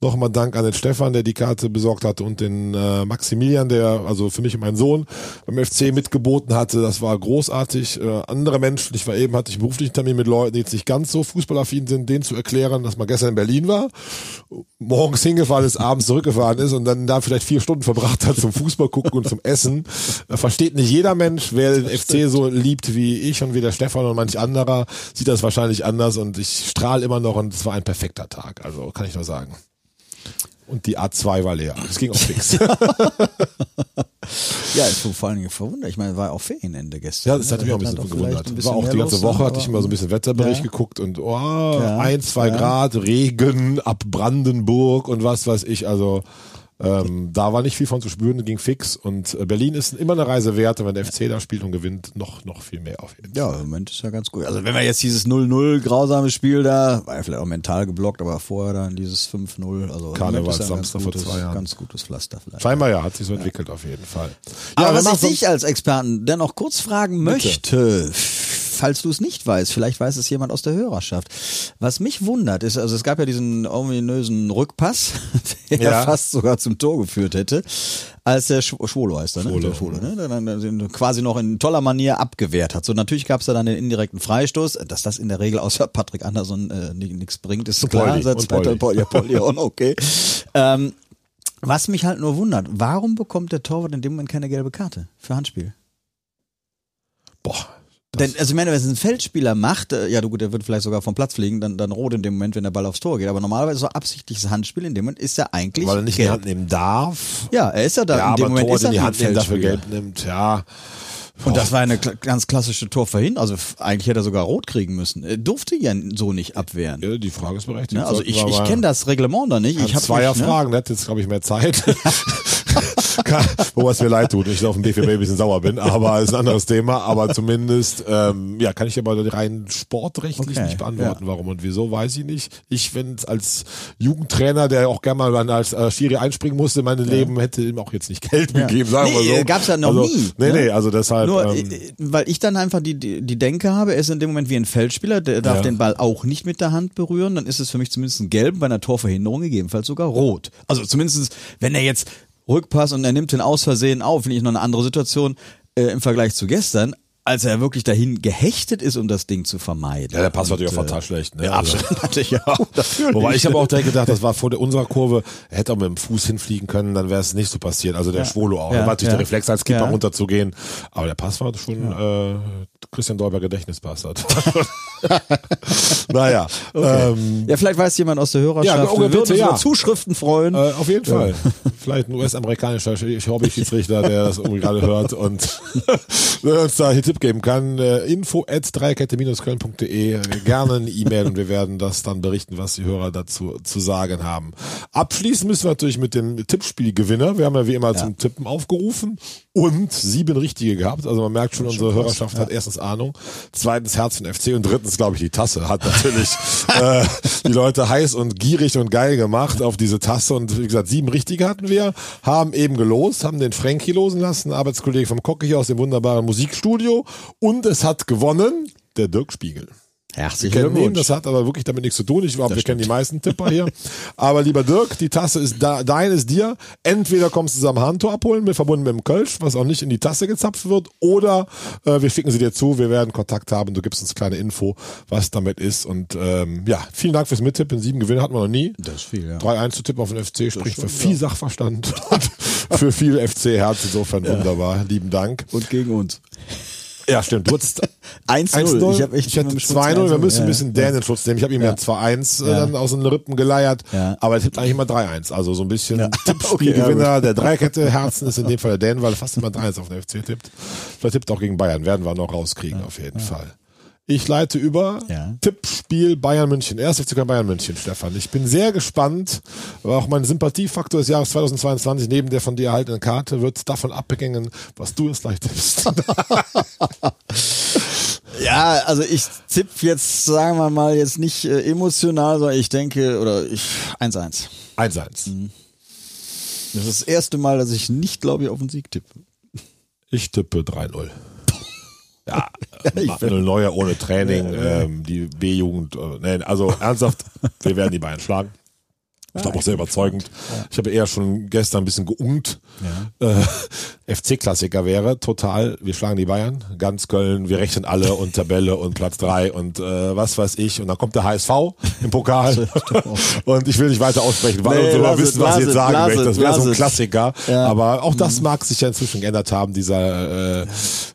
Nochmal Dank an den Stefan, der die Karte besorgt hatte und den äh, Maximilian, der also für mich und meinen Sohn beim FC mitgeboten hatte. Das war großartig. Äh, andere Menschen, ich war eben, hatte ich einen beruflichen Termin mit Leuten, die jetzt nicht ganz so fußballaffin sind, denen zu erklären, dass man gestern in Berlin war, morgens hingefahren ist, abends zurückgefahren ist und dann da vielleicht vier Stunden verbracht hat zum Fußball gucken und zum Essen. Äh, Versteht nicht jeder Mensch, wer den FC so liebt wie ich und wie der Stefan und manch anderer, sieht das wahrscheinlich anders und ich strahle immer noch und es war ein perfekter Tag. Also kann ich nur sagen. Und die A2 war leer. Es ging auch fix. Ja, war vor allen Dingen verwundert. Ich meine, war auch Ferienende gestern. Ja, das hat ne? mich auch ein bisschen gewundert. ein war auch die ganze Woche, hatte ich mal so ein bisschen Wetterbericht Ja. geguckt und oh, Ja. ein, zwei Ja. Grad, Regen ab Brandenburg und was weiß ich. Also ähm, da war nicht viel von zu spüren, ging fix. Und äh, Berlin ist immer eine Reise wert und wenn der FC da spielt und gewinnt, noch, noch viel mehr auf jeden Fall. Ja, im Moment ist ja ganz gut. Also wenn wir jetzt dieses 0-0 grausame Spiel da, war ja vielleicht auch mental geblockt, aber vorher dann dieses 5-0, also ist ja ein ganz Karnevalssamstag vor gutes, zwei Jahren. ganz gutes Pflaster vielleicht. Scheinbar ja, hat sich so entwickelt auf jeden Fall. Aber wer was ich dich als Experten dennoch kurz fragen möchte, falls du es nicht weißt, vielleicht weiß es jemand aus der Hörerschaft. Was mich wundert ist, also es gab ja diesen ominösen Rückpass, der Ja. fast sogar zum Tor geführt hätte, als der Sch Schwolo heißt er, ne? Schwolo. Der Schwolo, ne? Der dann quasi noch in toller Manier abgewehrt hat. So natürlich gab es da dann den indirekten Freistoß, dass das in der Regel außer Patrick Anderson äh, nichts bringt, ist klar. Seit und zweiter- Poldi. ja, auch noch, okay. ähm, was mich halt nur wundert, warum bekommt der Torwart in dem Moment keine gelbe Karte für Handspiel? Boah. Denn, also ich meine, wenn es ein Feldspieler macht, äh, ja du gut, der wird vielleicht sogar vom Platz fliegen, dann, dann rot in dem Moment, wenn der Ball aufs Tor geht. Aber normalerweise so absichtliches Handspiel in dem Moment ist ja eigentlich Weil er nicht in die gelb. Hand nehmen darf. Ja, er ist ja da. Ja, in dem aber Moment Tor, ist er die Hand nehmen, dafür gelb nimmt, ja. Und das war eine ganz klassische Torverhin. Also eigentlich hätte er sogar rot kriegen müssen. Er durfte ja so nicht abwehren. Ja, die Frage ist berechtigt. Ne? Also ich, ich kenne das Reglement da nicht. Ich habe zwei ne? Fragen, hat jetzt, glaube ich, mehr Zeit. Wobei es mir leid tut, ich auf dem DFB ein bisschen sauer bin, aber ist ein anderes Thema. Aber zumindest, ähm, ja, kann ich aber rein sportrechtlich Okay, nicht beantworten, warum und wieso, weiß ich nicht. Ich, wenn es als Jugendtrainer, der auch gerne mal als äh, Schiri einspringen musste in mein Leben, hätte ihm auch jetzt nicht Geld gegeben, sagen wir Nee, so. gab's ja noch also, nie, Nee, ne? nee, also deshalb. Nur, ähm, äh, weil ich dann einfach die, die, die Denke habe, er ist in dem Moment wie ein Feldspieler, der darf Ja. den Ball auch nicht mit der Hand berühren, dann ist es für mich zumindest ein Gelb, bei einer Torverhinderung gegebenenfalls sogar rot. Also zumindest, wenn er jetzt Rückpass und er nimmt den aus Versehen auf, finde ich noch eine andere Situation äh, im Vergleich zu gestern, als er wirklich dahin gehechtet ist, um das Ding zu vermeiden. ja, der Pass war natürlich auch äh, fatal schlecht. Ne? Ja, Also- absolut. Natürlich, ja. Natürlich. Wobei ich habe auch direkt gedacht, das war vor der, unserer Kurve, er hätte auch mit dem Fuß hinfliegen können, dann wäre es nicht so passiert. Also der Schwolo auch. Ja, war natürlich ja. der Reflex als Keeper Ja. runterzugehen. Aber der Pass war schon äh, Christian Dolber Gedächtnispass hat. naja. Ähm, Ja, vielleicht weiß jemand aus der Hörerschaft. Ja, wir oh, würden bitte, uns ja. über Zuschriften freuen. äh, auf jeden Fall. Vielleicht ein US-amerikanischer Sch- Hobby-Schiedsrichter, der das gerade hört und uns da hier Tipp geben kann. Äh, info at dreikette-köln.de. Gerne eine E-Mail und wir werden das dann berichten, was die Hörer dazu zu sagen haben. Abschließen müssen wir natürlich mit dem Tippspielgewinner. Wir haben ja wie immer zum Tippen aufgerufen und sieben richtige gehabt. Also man merkt schon, unsere Hörerschaft hat erstens Ahnung, zweitens Herz von FC und drittens, glaube ich, die Tasse hat natürlich äh, die Leute heiß und gierig und geil gemacht auf diese Tasse. Und wie gesagt, sieben richtige hatten wir, haben eben gelost, haben den Frankie losen lassen, Arbeitskollege vom Kocke hier aus dem wunderbaren Musikstudio. Und es hat gewonnen der Dirk Spiegel. Herzlichen Wir kennen ihn, Glückwunsch. das hat aber wirklich damit nichts zu tun. Ich glaube, wir kennen die meisten Tipper hier. Aber lieber Dirk, die Tasse ist da, dein ist dir. Entweder kommst du am Handtor abholen, mit verbunden mit dem Kölsch, was auch nicht in die Tasse gezapft wird, oder äh, wir schicken sie dir zu, wir werden Kontakt haben, du gibst uns kleine Info, was damit ist. Und ähm, ja, vielen Dank fürs Mittippen. Sieben Gewinne hatten wir noch nie. Das ist viel, ja. 3-1 zu tippen auf den FC spricht für viel Sachverstand und für viel FC-Herz. Insofern wunderbar. Lieben Dank. Und gegen uns. Ja, stimmt. Du hattest 1-0. 1-0. Ich, hab echt ich hatte mit dem Schutz 2-0. Wir 1-0, müssen ja. ein bisschen Dan in Schutz nehmen. Ich habe ihm ja, 2-1 äh, Ja. dann aus den Rippen geleiert. Ja. Aber er tippt eigentlich immer 3-1. Also so ein bisschen Okay, ja, Tippspielgewinner. der Dreikette Herzen ist in dem Fall der Dan, weil er fast immer 3-1 auf den FC tippt. Vielleicht tippt er auch gegen Bayern. Werden wir noch rauskriegen auf jeden Fall. Ich leite über Ja. Tippspiel Bayern München. Erst FC Bayern München, Stefan. Ich bin sehr gespannt. Aber auch mein Sympathiefaktor des Jahres 2022 neben der von dir erhaltenen Karte wird davon abhängen, was du jetzt gleich tippst. Ja, also ich tipp jetzt, sagen wir mal, jetzt nicht äh, emotional, sondern ich denke, oder ich 1-1. 1-1. Mhm. Das ist das erste Mal, dass ich nicht, glaube ich, auf den Sieg tippe. Ich tippe 3-0. Ja, ich Manuel Neuer ohne Training, ähm, die B-Jugend. Äh, nee, also ernsthaft, wir werden die Bayern schlagen. Ich glaube auch sehr überzeugend. Ich habe eher schon gestern ein bisschen geungt. Äh, FC-Klassiker wäre total, wir schlagen die Bayern, ganz Köln, wir rechnen alle und Tabelle und Platz drei und äh, was weiß ich. Und dann kommt der HSV im Pokal. und ich will nicht weiter aussprechen, weil Nee, lass wissen, was ich jetzt sagen möchte. Das wäre so ein. Klassiker. Ja. Aber auch das mag sich ja inzwischen geändert haben, dieser äh,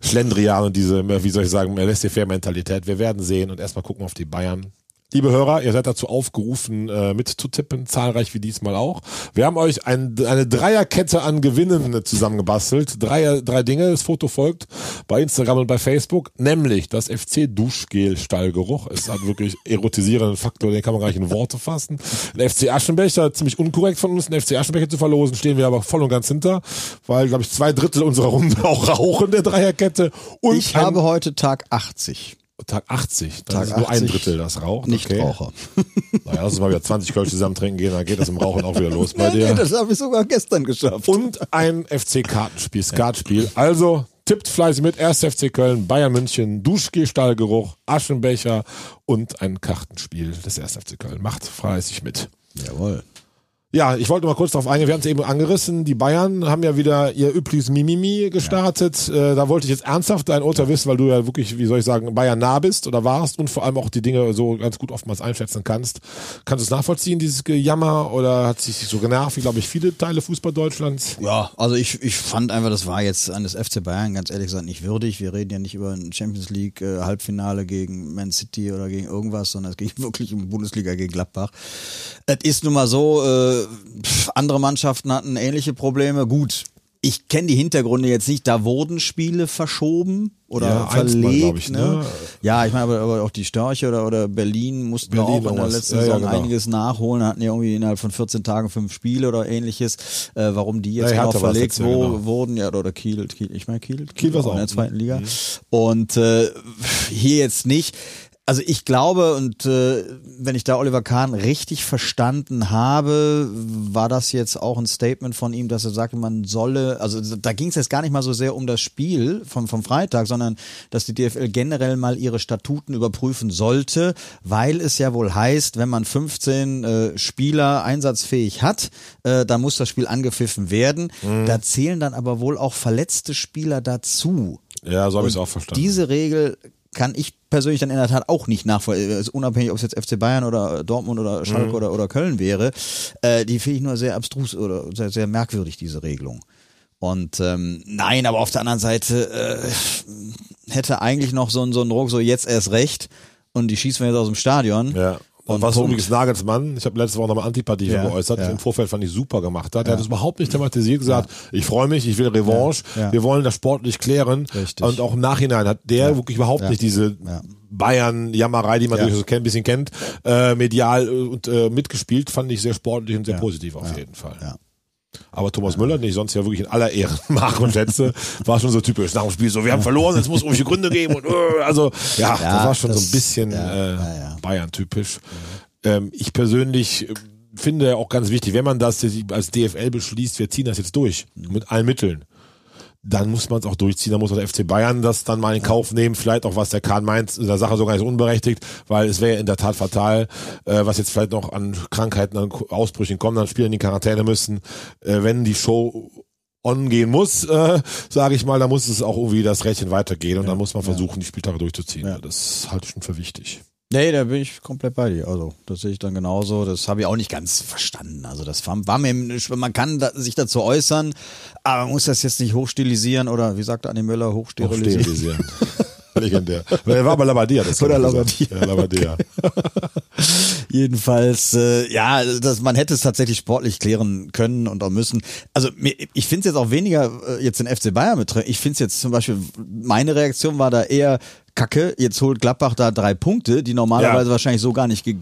Schlendrian und diese, wie soll ich sagen, Laissez-faire-Mentalität. Wir werden sehen und erstmal gucken auf die Bayern. Liebe Hörer, ihr seid dazu aufgerufen, äh, mitzutippen, zahlreich wie diesmal auch. Wir haben euch ein, eine Dreierkette an Gewinnen zusammengebastelt. Drei, drei Dinge, das Foto folgt bei Instagram und bei Facebook, nämlich das FC-Duschgel-Stallgeruch. Es hat wirklich erotisierenden Faktor, den kann man gar nicht in Worte fassen. Ein FC Aschenbecher, ziemlich unkorrekt von uns, einen FC Aschenbecher zu verlosen, stehen wir aber voll und ganz hinter, weil, glaube ich, zwei Drittel unserer Runde auch rauchen der Dreierkette. Und Ich ein- habe heute Tag 80. Tag 80. Das Tag ist nur ein 80. Drittel, das raucht. Nichtraucher. Okay. Naja, lass uns mal wieder 20 Kölsch zusammen trinken gehen, dann geht das im Rauchen auch wieder los bei dir. das habe ich sogar gestern geschafft. Und ein FC-Kartenspiel, Skatspiel. Also Tippt fleißig mit 1. FC Köln, Bayern München, Duschgestallgeruch, Aschenbecher und ein Kartenspiel des 1. FC Köln. Macht fleißig mit. Jawohl. Ja, ich wollte mal kurz darauf eingehen. Wir haben es eben angerissen. Die Bayern haben ja wieder ihr übliches Mimimi gestartet. Äh, da wollte ich jetzt ernsthaft dein Urteil wissen, weil du ja wirklich, wie soll ich sagen, Bayern nah bist oder warst und vor allem auch die Dinge so ganz gut oftmals einschätzen kannst. Kannst du es nachvollziehen, dieses Gejammer, oder hat sich so genervt, wie glaube ich viele Teile Fußball Deutschlands? Ja, also ich, ich fand einfach, das war jetzt an das FC Bayern ganz ehrlich gesagt nicht würdig. Wir reden ja nicht über ein Champions League äh, Halbfinale gegen Man City oder gegen irgendwas, sondern es ging wirklich um Bundesliga gegen Gladbach. Es ist nun mal so, äh, andere Mannschaften hatten ähnliche Probleme. Gut, ich kenne die Hintergründe jetzt nicht. Da wurden Spiele verschoben oder Ja, verlegt. ich, ne? ne? Ja, ich meine, aber, aber auch die Störche oder, oder Berlin mussten Berlin auch in der letzten Ja, ja, Saison genau. einiges nachholen, hatten ja irgendwie innerhalb von 14 Tagen fünf Spiele oder ähnliches. Äh, warum die jetzt Ja, genau Hertha war's verlegt wo, genau. wurden, ja, oder Kiel, Kiel ich meine Kiel, Kiel war's in auch. der zweiten Liga. Mhm. Und äh, hier jetzt nicht. Also ich glaube, und äh, wenn ich da Oliver Kahn richtig verstanden habe, war das jetzt auch ein Statement von ihm, dass er sagte, man solle, also da ging es jetzt gar nicht mal so sehr um das Spiel vom, vom Freitag, sondern dass die DFL generell mal ihre Statuten überprüfen sollte, weil es ja wohl heißt, wenn man 15 äh, Spieler einsatzfähig hat, äh, dann muss das Spiel angepfiffen werden. Da zählen dann aber wohl auch verletzte Spieler dazu. Ja, so habe ich es auch verstanden. Diese Regel kann ich persönlich dann in der Tat auch nicht nachvollziehen, also unabhängig, ob es jetzt FC Bayern oder Dortmund oder Schalke Mhm. oder, oder Köln wäre. Äh, die finde ich nur sehr abstrus oder sehr, sehr merkwürdig, diese Regelung. Und ähm, nein, aber auf der anderen Seite äh, hätte eigentlich noch so ein, so ein Druck, so jetzt erst recht und die schießen wir jetzt aus dem Stadion. Ja. Und was Punkt. übrigens Nagelsmann, ich habe letzte Woche nochmal Antipathie Ja, geäußert, ja. im Vorfeld fand ich super gemacht hat. Er hat es überhaupt nicht thematisiert, gesagt, ich freue mich, ich will Revanche, Ja, ja. wir wollen das sportlich klären. Richtig. Und auch im Nachhinein hat der wirklich überhaupt Ja. nicht diese Ja. Bayern-Jammerei, die man Ja. durchaus ein bisschen kennt, äh, medial äh, und äh, mitgespielt, fand ich sehr sportlich und sehr Ja. positiv auf Ja. jeden Fall. Ja. Aber Thomas Müller, den ich sonst ja wirklich in aller Ehren mag und schätze, war schon so typisch nach dem Spiel so, wir haben verloren, es muss irgendwelche Gründe geben und äh, also ja, das war schon so das- ein bisschen ja, äh, ja, ja. Bayern-typisch. Ähm, ich persönlich äh, finde auch ganz wichtig, wenn man das jetzt als DFL beschließt, wir ziehen das jetzt durch mit allen Mitteln. Dann muss man es auch durchziehen, dann muss auch der FC Bayern das dann mal in Kauf nehmen, vielleicht auch was der Kahn meint, in der Sache sogar nicht unberechtigt, weil es wäre in der Tat fatal, äh, was jetzt vielleicht noch an Krankheiten, an Ausbrüchen kommen, dann Spieler in die Quarantäne müssen, äh, wenn die Show on gehen muss, äh, sage ich mal, dann muss es auch irgendwie das Rädchen weitergehen und dann muss man versuchen, die Spieltage durchzuziehen. Ja. Das halte ich schon für wichtig. Nee, da bin ich komplett bei dir. Also, das sehe ich dann genauso. Das habe ich auch nicht ganz verstanden. Also, das war, war mir, man kann da, sich dazu äußern, aber man muss das jetzt nicht hochstilisieren oder, wie sagte Anni Müller, hochsterilisieren. Hochsterilisieren. Legendär. Er war aber Labadia, das Oder er. Labbadia. Ja, Labadia. Jedenfalls, äh, ja, das, man hätte es tatsächlich sportlich klären können und auch müssen. Also mir, ich finde es jetzt auch weniger äh, jetzt den FC Bayern betrifft. Ich finde es jetzt zum Beispiel, meine Reaktion war da eher Kacke, jetzt holt Gladbach da drei Punkte, die normalerweise Ja. wahrscheinlich so gar nicht ge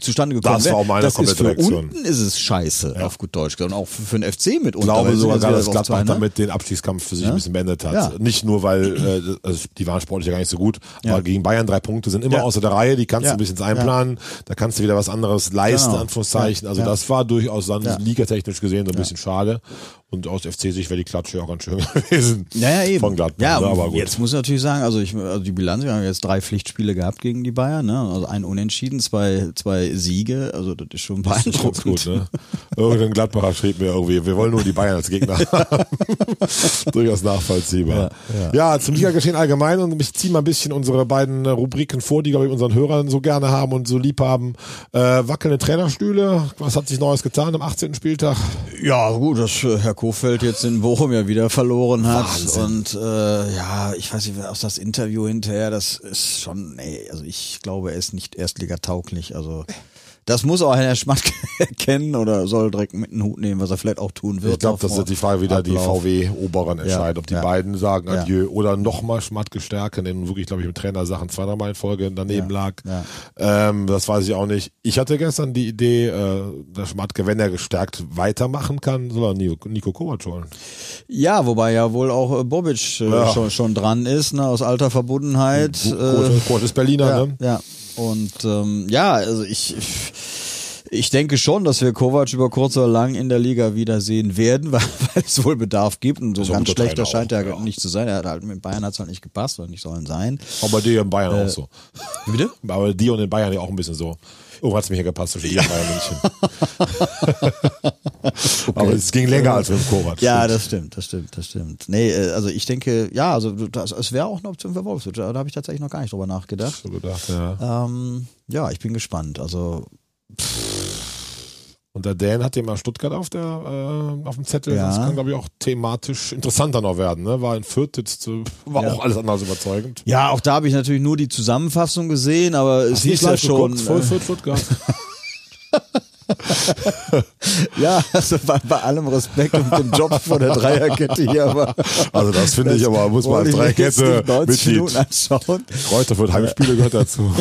zustande gekommen Das wären. war auch meine das ist für Reaktion. unten ist es scheiße, auf gut Deutsch gesagt. Und auch für, für den FC mit Ich glaube sogar, gerade, dass Gladbach zwei, ne? damit den Abstiegskampf für sich ein bisschen beendet hat. Ja. Nicht nur, weil äh, also die waren sportlich ja gar nicht so gut, Ja. aber gegen Bayern drei Punkte sind immer Ja. außer der Reihe, die kannst Ja. du ein bisschen einplanen, da kannst du wieder was anderes leisten, Genau. Anführungszeichen. Also Ja. das war durchaus dann Ja. ligatechnisch gesehen so ein bisschen schade. Und aus FC-Sicht wäre die Klatsche auch ganz schön gewesen. Ja, ja, eben. Von Gladbach. Ja, ne, aber gut. jetzt muss ich natürlich sagen, also, ich, also die Bilanz, wir haben jetzt drei Pflichtspiele gehabt gegen die Bayern, ne? Also ein Unentschieden, zwei, zwei Siege, also das ist schon Das ist beeindruckend. gut, ne? Irgendein Gladbacher schrieb mir irgendwie, wir wollen nur die Bayern als Gegner haben. Durchaus nachvollziehbar. Ja, zum Liga-Geschehen allgemein und ich ziehe mal ein bisschen unsere beiden Rubriken vor, die, glaube ich, unseren Hörern so gerne haben und so lieb haben. Äh, wackelnde Trainerstühle, was hat sich Neues getan am 18. Spieltag? Ja, gut, dass äh, Herr Kofeld jetzt in Bochum ja wieder verloren hat. Wahnsinn. Und äh, ja, ich weiß nicht, aus das Interview hinterher, das ist schon, nee, also ich glaube, er ist nicht erstligatauglich. Also das muss auch Herr Schmatke erkennen oder soll direkt mit den Hut nehmen, was er vielleicht auch tun wird. Ich glaube, Auf das ist die Frage wieder die Ablauf. VW-Oberen entscheiden, ob die ja. beiden sagen Ja. Adieu oder nochmal Schmatke stärken, denn wirklich, glaube ich, mit Trainersachen zwei, dreimal in Folge daneben Ja. lag. Ja. Ähm, das weiß ich auch nicht. Ich hatte gestern die Idee, äh, dass Schmatke, wenn er gestärkt weitermachen kann, soll er Nico, Nico Kovac holen. Ja, wobei ja wohl auch äh, Bobic äh, Ja. schon, schon dran ist, ne, aus alter Verbundenheit. Kovac, Äh, ist Berliner, ja, ne? ja. Und ähm, ja, also ich, Ich denke schon, dass wir Kovac über kurz oder lang in der Liga wiedersehen werden, weil, weil es wohl Bedarf gibt. Und so ein ganz schlechter Trainer scheint auch, er ja. nicht zu sein. Er hat halt mit Bayern hat es halt nicht gepasst oder nicht sollen sein. Aber die in Bayern Äh, auch so. Bitte? Aber die und in Bayern ja auch ein bisschen so. Oh, hat's mir hier gepasst zwischen Bayern München. Aber es ging länger als mit dem Kovac. Ja, stimmt. das stimmt, das stimmt, das stimmt. Nee, äh, also ich denke, ja, also das, es wäre auch eine Option für Wolfsburg. Da habe ich tatsächlich noch gar nicht drüber nachgedacht. so gedacht, ja. Ähm, ja, ich bin gespannt. Also Und der Dan hat den mal Stuttgart auf der äh, auf dem Zettel. Ja. Das kann, glaube ich, auch thematisch interessanter noch werden. Ne? War in Fürth jetzt, äh, war Ja. auch alles andere als überzeugend. ja, auch da habe ich natürlich nur die Zusammenfassung gesehen, aber es hieß ja schon. geguckt? Voll äh, Fürth, Stuttgart. ja, also bei, bei allem Respekt und dem Job vor der Dreierkette hier, aber Also das finde ich aber, muss man als wollte ich mir jetzt Dreikette nicht 90 Minuten Mitglied. anschauen. Kräuter für Heimspiele gehört dazu.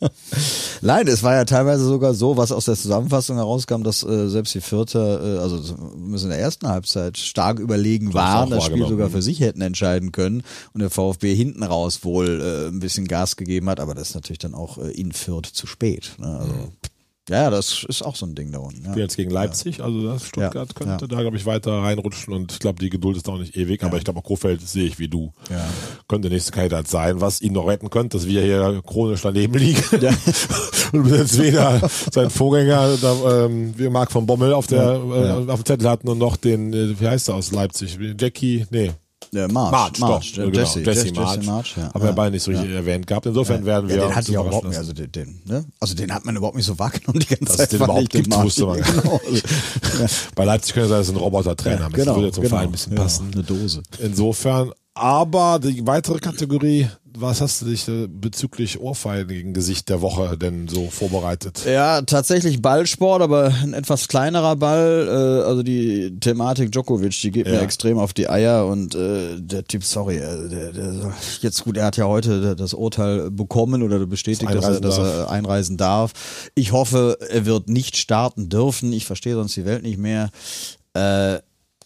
Nein, es war ja teilweise sogar so, was aus der Zusammenfassung herauskam, dass äh, selbst die Vierter, äh, also zumindest in der ersten Halbzeit stark überlegen waren, das Spiel sogar für sich hätten entscheiden können und der VfB hinten raus wohl äh, ein bisschen Gas gegeben hat, aber das ist natürlich dann auch äh, in Fürth zu spät. Ne? Also, Ja, das ist auch so ein Ding da unten. Ja. Jetzt gegen Leipzig, also das Stuttgart Ja, könnte ja. da, glaube ich, weiter reinrutschen und ich glaube, die Geduld ist auch nicht ewig, aber ich glaube, auch Kofeld sehe ich wie du. Ja. Könnte der nächste Kandidat sein, was ihn noch retten könnte, dass wir hier chronisch daneben liegen. und jetzt weder sein Vorgänger, da, ähm, wie Marc von Bommel auf der Äh, auf dem Zettel hatten und noch den, äh, wie heißt er aus Leipzig? Jackie, nee. Ja, March, March, March, doch, äh, genau. Jesse, Jesse, March. Jesse March, ja. Haben wir beide nicht so richtig erwähnt gehabt. Insofern werden wir den hatte ich auch überhaupt nicht, also den, den, ne? Also den hat man überhaupt nicht so wahrgenommen die ganze Dass Zeit. es den überhaupt gibt, March. wusste man Genau. Bei Leipzig könnte sein, dass es ein Robotertrainer ist. Das würde zum Verein ein bisschen passen. Eine Dose. Insofern, aber die weitere Kategorie, was hast du dich äh, bezüglich Ohrfeigengesicht der Woche denn so vorbereitet? Ja, tatsächlich Ballsport, aber ein etwas kleinerer Ball. Äh, also die Thematik Djokovic, die geht mir Ja. extrem auf die Eier und äh, der Typ, sorry, äh, der, der, jetzt gut, er hat ja heute das Urteil bekommen oder bestätigt, dass er, Einreisen dass darf. er einreisen darf. Ich hoffe, er wird nicht starten dürfen. Ich verstehe sonst die Welt nicht mehr. Äh,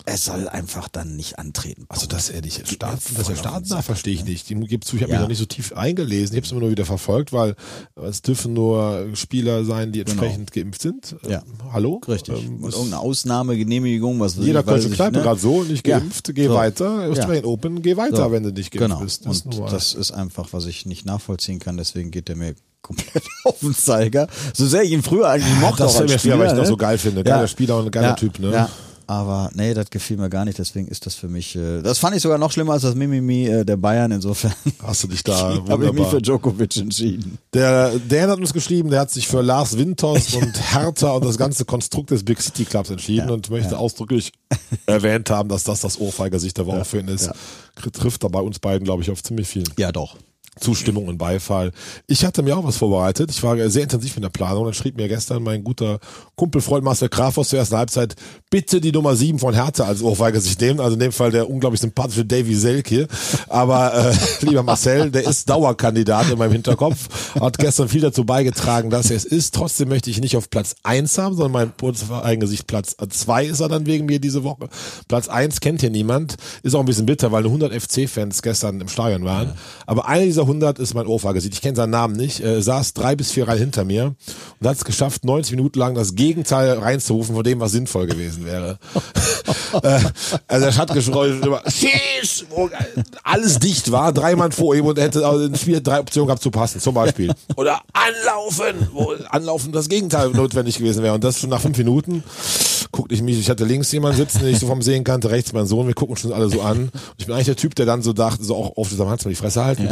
er soll einfach dann nicht antreten. Also, dass er nicht starten, dass er starten darf, verstehe ich nicht. Ich gebe zu, ich habe Ja. mich noch nicht so tief eingelesen. Ich habe es immer nur wieder verfolgt, weil es dürfen nur Spieler sein, die entsprechend geimpft sind. Ja. Ähm, hallo? Richtig. Ähm, und irgendeine Ausnahmegenehmigung, was jeder ich, Kneipe ne? gerade so, nicht Ja. geimpft, geh So. weiter. Australian Open, geh weiter, So. wenn du nicht geimpft Genau. bist. Das ist und das ist einfach, was ich nicht nachvollziehen kann. Deswegen geht der mir komplett auf den Zeiger. So sehr ich ihn früher eigentlich mochte. das fällt mir schwer, weil ich ihn Spieler, auch so ne? geil finde. Geiler Spieler und ein geiler Typ, ne? Ja. Aber nee, das gefiel mir gar nicht, deswegen ist das für mich, äh, das fand ich sogar noch schlimmer als das Mimimi äh, der Bayern, insofern Hast du dich da habe ich mich für Djokovic entschieden. Der Dan hat uns geschrieben, der hat sich für Lars Winters und Hertha und das ganze Konstrukt des Big City Clubs entschieden und möchte ausdrücklich erwähnt haben, dass das das Ohrfeigersicht der Woche für ihn ist. Trifft da bei uns beiden, glaube ich, auf ziemlich viel Ja, doch. Zustimmung und Beifall. Ich hatte mir auch was vorbereitet. Ich war sehr intensiv in der Planung. Dann schrieb mir gestern mein guter Kumpel, Freund Marcel Graf aus der ersten Halbzeit, bitte die Nummer sieben von Hertha als Ohrfeigersicht nehmen. Also in dem Fall der unglaublich sympathische Davy Selke. Aber äh, lieber Marcel, der ist Dauerkandidat in meinem Hinterkopf. Hat gestern viel dazu beigetragen, dass er es ist. Trotzdem möchte ich nicht auf Platz eins haben, sondern mein Ohrfeigengesicht Platz zwei ist er dann wegen mir diese Woche. Platz eins kennt hier niemand. Ist auch ein bisschen bitter, weil nur 100 FC-Fans gestern im Stadion waren. Aber einer dieser 100 ist mein Ohrfeigesicht. Ich kenne seinen Namen nicht. Äh, saß drei bis vier Reihen hinter mir und hat es geschafft, 90 Minuten lang das Gegenteil reinzurufen von dem, was sinnvoll gewesen wäre. äh, also hat geschrien, immer, alles dicht war, drei Mann vor ihm und er hätte also im Spiel drei Optionen gehabt zu passen, zum Beispiel. Oder anlaufen, wo anlaufen das Gegenteil notwendig gewesen wäre. Und das schon nach fünf Minuten guckte ich mich, ich hatte links jemanden sitzen, den ich so vom Sehen kannte, rechts mein Sohn, wir gucken uns schon alle so an. Und ich bin eigentlich der Typ, der dann so dachte, so auch auf dieser Hand mal die Fresse halten.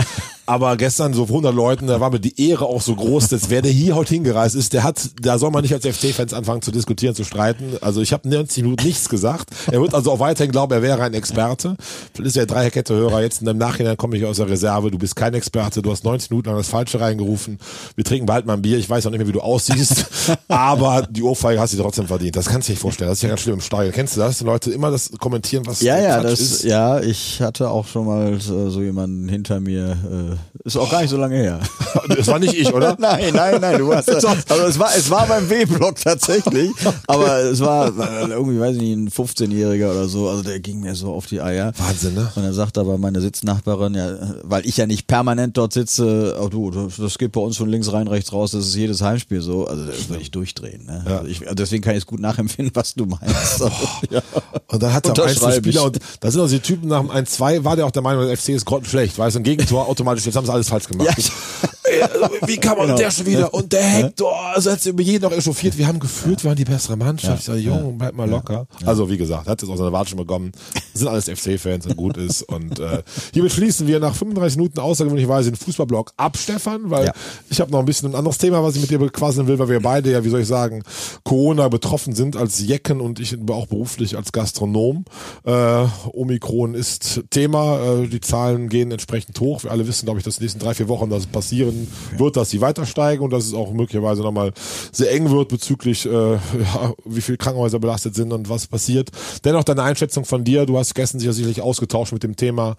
Aber gestern so vor 100 Leuten, da war mir die Ehre auch so groß, dass wer der hier heute hingereist ist, der hat, da soll man nicht als FC-Fans anfangen zu diskutieren, zu streiten. Also ich habe 90 Minuten nichts gesagt. Er wird also auch weiterhin glauben, er wäre ein Experte. Vielleicht ist er Dreierkette-Hörer. Jetzt im Nachhinein komme ich aus der Reserve. Du bist kein Experte. Du hast 90 Minuten lang das Falsche reingerufen. Wir trinken bald mal ein Bier. Ich weiß auch nicht mehr, wie du aussiehst. aber die Ohrfeige hast du trotzdem verdient. Das kannst du dir nicht vorstellen. Das ist ja ganz schlimm im Stadion. Kennst du das? Die Leute immer das kommentieren, was Ja, ja, das, ist. ja, ich hatte auch schon mal so, jemanden hinter mir, äh, ist auch gar nicht so lange her. Das war nicht ich, oder? Nein, nein, nein, du warst, also es war, es war beim W-Block tatsächlich, aber es war äh, irgendwie, weiß ich nicht, ein 14-Jähriger oder so, also der ging mir so auf die Eier. Wahnsinn, ne? Und dann sagt aber meine Sitznachbarin, ja, weil ich ja nicht permanent dort sitze, oh du, das, geht bei uns von links rein, rechts raus, das ist jedes Heimspiel so, also das würde ich durchdrehen. Ne? Ja. Also ich, deswegen kann ich es gut nachempfinden, was du meinst. Also, ja. Und dann hat er Einzelspieler ich. und da sind also die Typen nach dem 1-2, war der auch der Meinung, der FC ist grottenschlecht, weil es ein Gegentor automatisch, jetzt haben sie alles falsch gemacht. Ja. Also, Wie kann man Genau. der schon wieder und der Hector, also hat sich über jeden noch echauffiert. Wir haben gefühlt, wir waren die bessere Mannschaft. Ich sage, Junge, bleib mal locker. Also wie gesagt, hat jetzt auch seine Watschen bekommen. Sind alles FC-Fans und gut ist. Und äh, hiermit schließen wir nach 35 Minuten außergewöhnlicherweise den Fußballblog ab, Stefan, weil Ja. ich habe noch ein bisschen ein anderes Thema, was ich mit dir bequasseln will, weil wir beide ja, wie soll ich sagen, Corona betroffen sind als Jecken und ich auch beruflich als Gastronom. Äh, Omikron ist Thema. Äh, die Zahlen gehen entsprechend hoch. Wir alle wissen, glaube ich, dass in den nächsten drei, vier Wochen das passieren wird, dass sie weiter steigen und dass es auch möglicherweise nochmal sehr eng wird bezüglich, äh, ja, wie viele Krankenhäuser belastet sind und was passiert. Dennoch deine Einschätzung von dir. Du hast gestern sicher sicherlich ausgetauscht mit dem Thema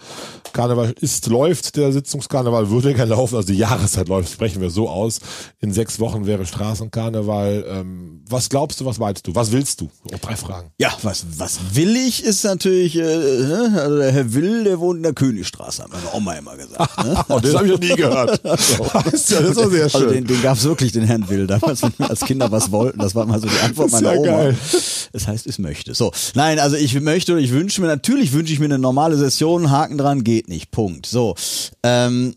Karneval ist, läuft, der Sitzungskarneval würde gerne laufen, also die Jahreszeit läuft, sprechen wir so aus. In sechs Wochen wäre Straßenkarneval. Ähm, was glaubst du, was meinst du? Was willst du? Oh, drei Fragen. Ja, was, was will ich, ist natürlich, äh, ne? also der Herr Will, der wohnt in der Königstraße, hat meine Oma immer gesagt. Ne? Oh, das habe ich noch nie gehört. ist ja, das war sehr Also schön. den, den gab es wirklich, den Herrn Will, damals, wenn wir als Kinder was wollten. Das war mal so die Antwort Das ist meiner ja Oma. geil. Das heißt, ich möchte. So, nein, also ich möchte, ich wünsche mir, natürlich wünsche ich mir eine normale Session, Haken dran, geht nicht, Punkt. So, ähm,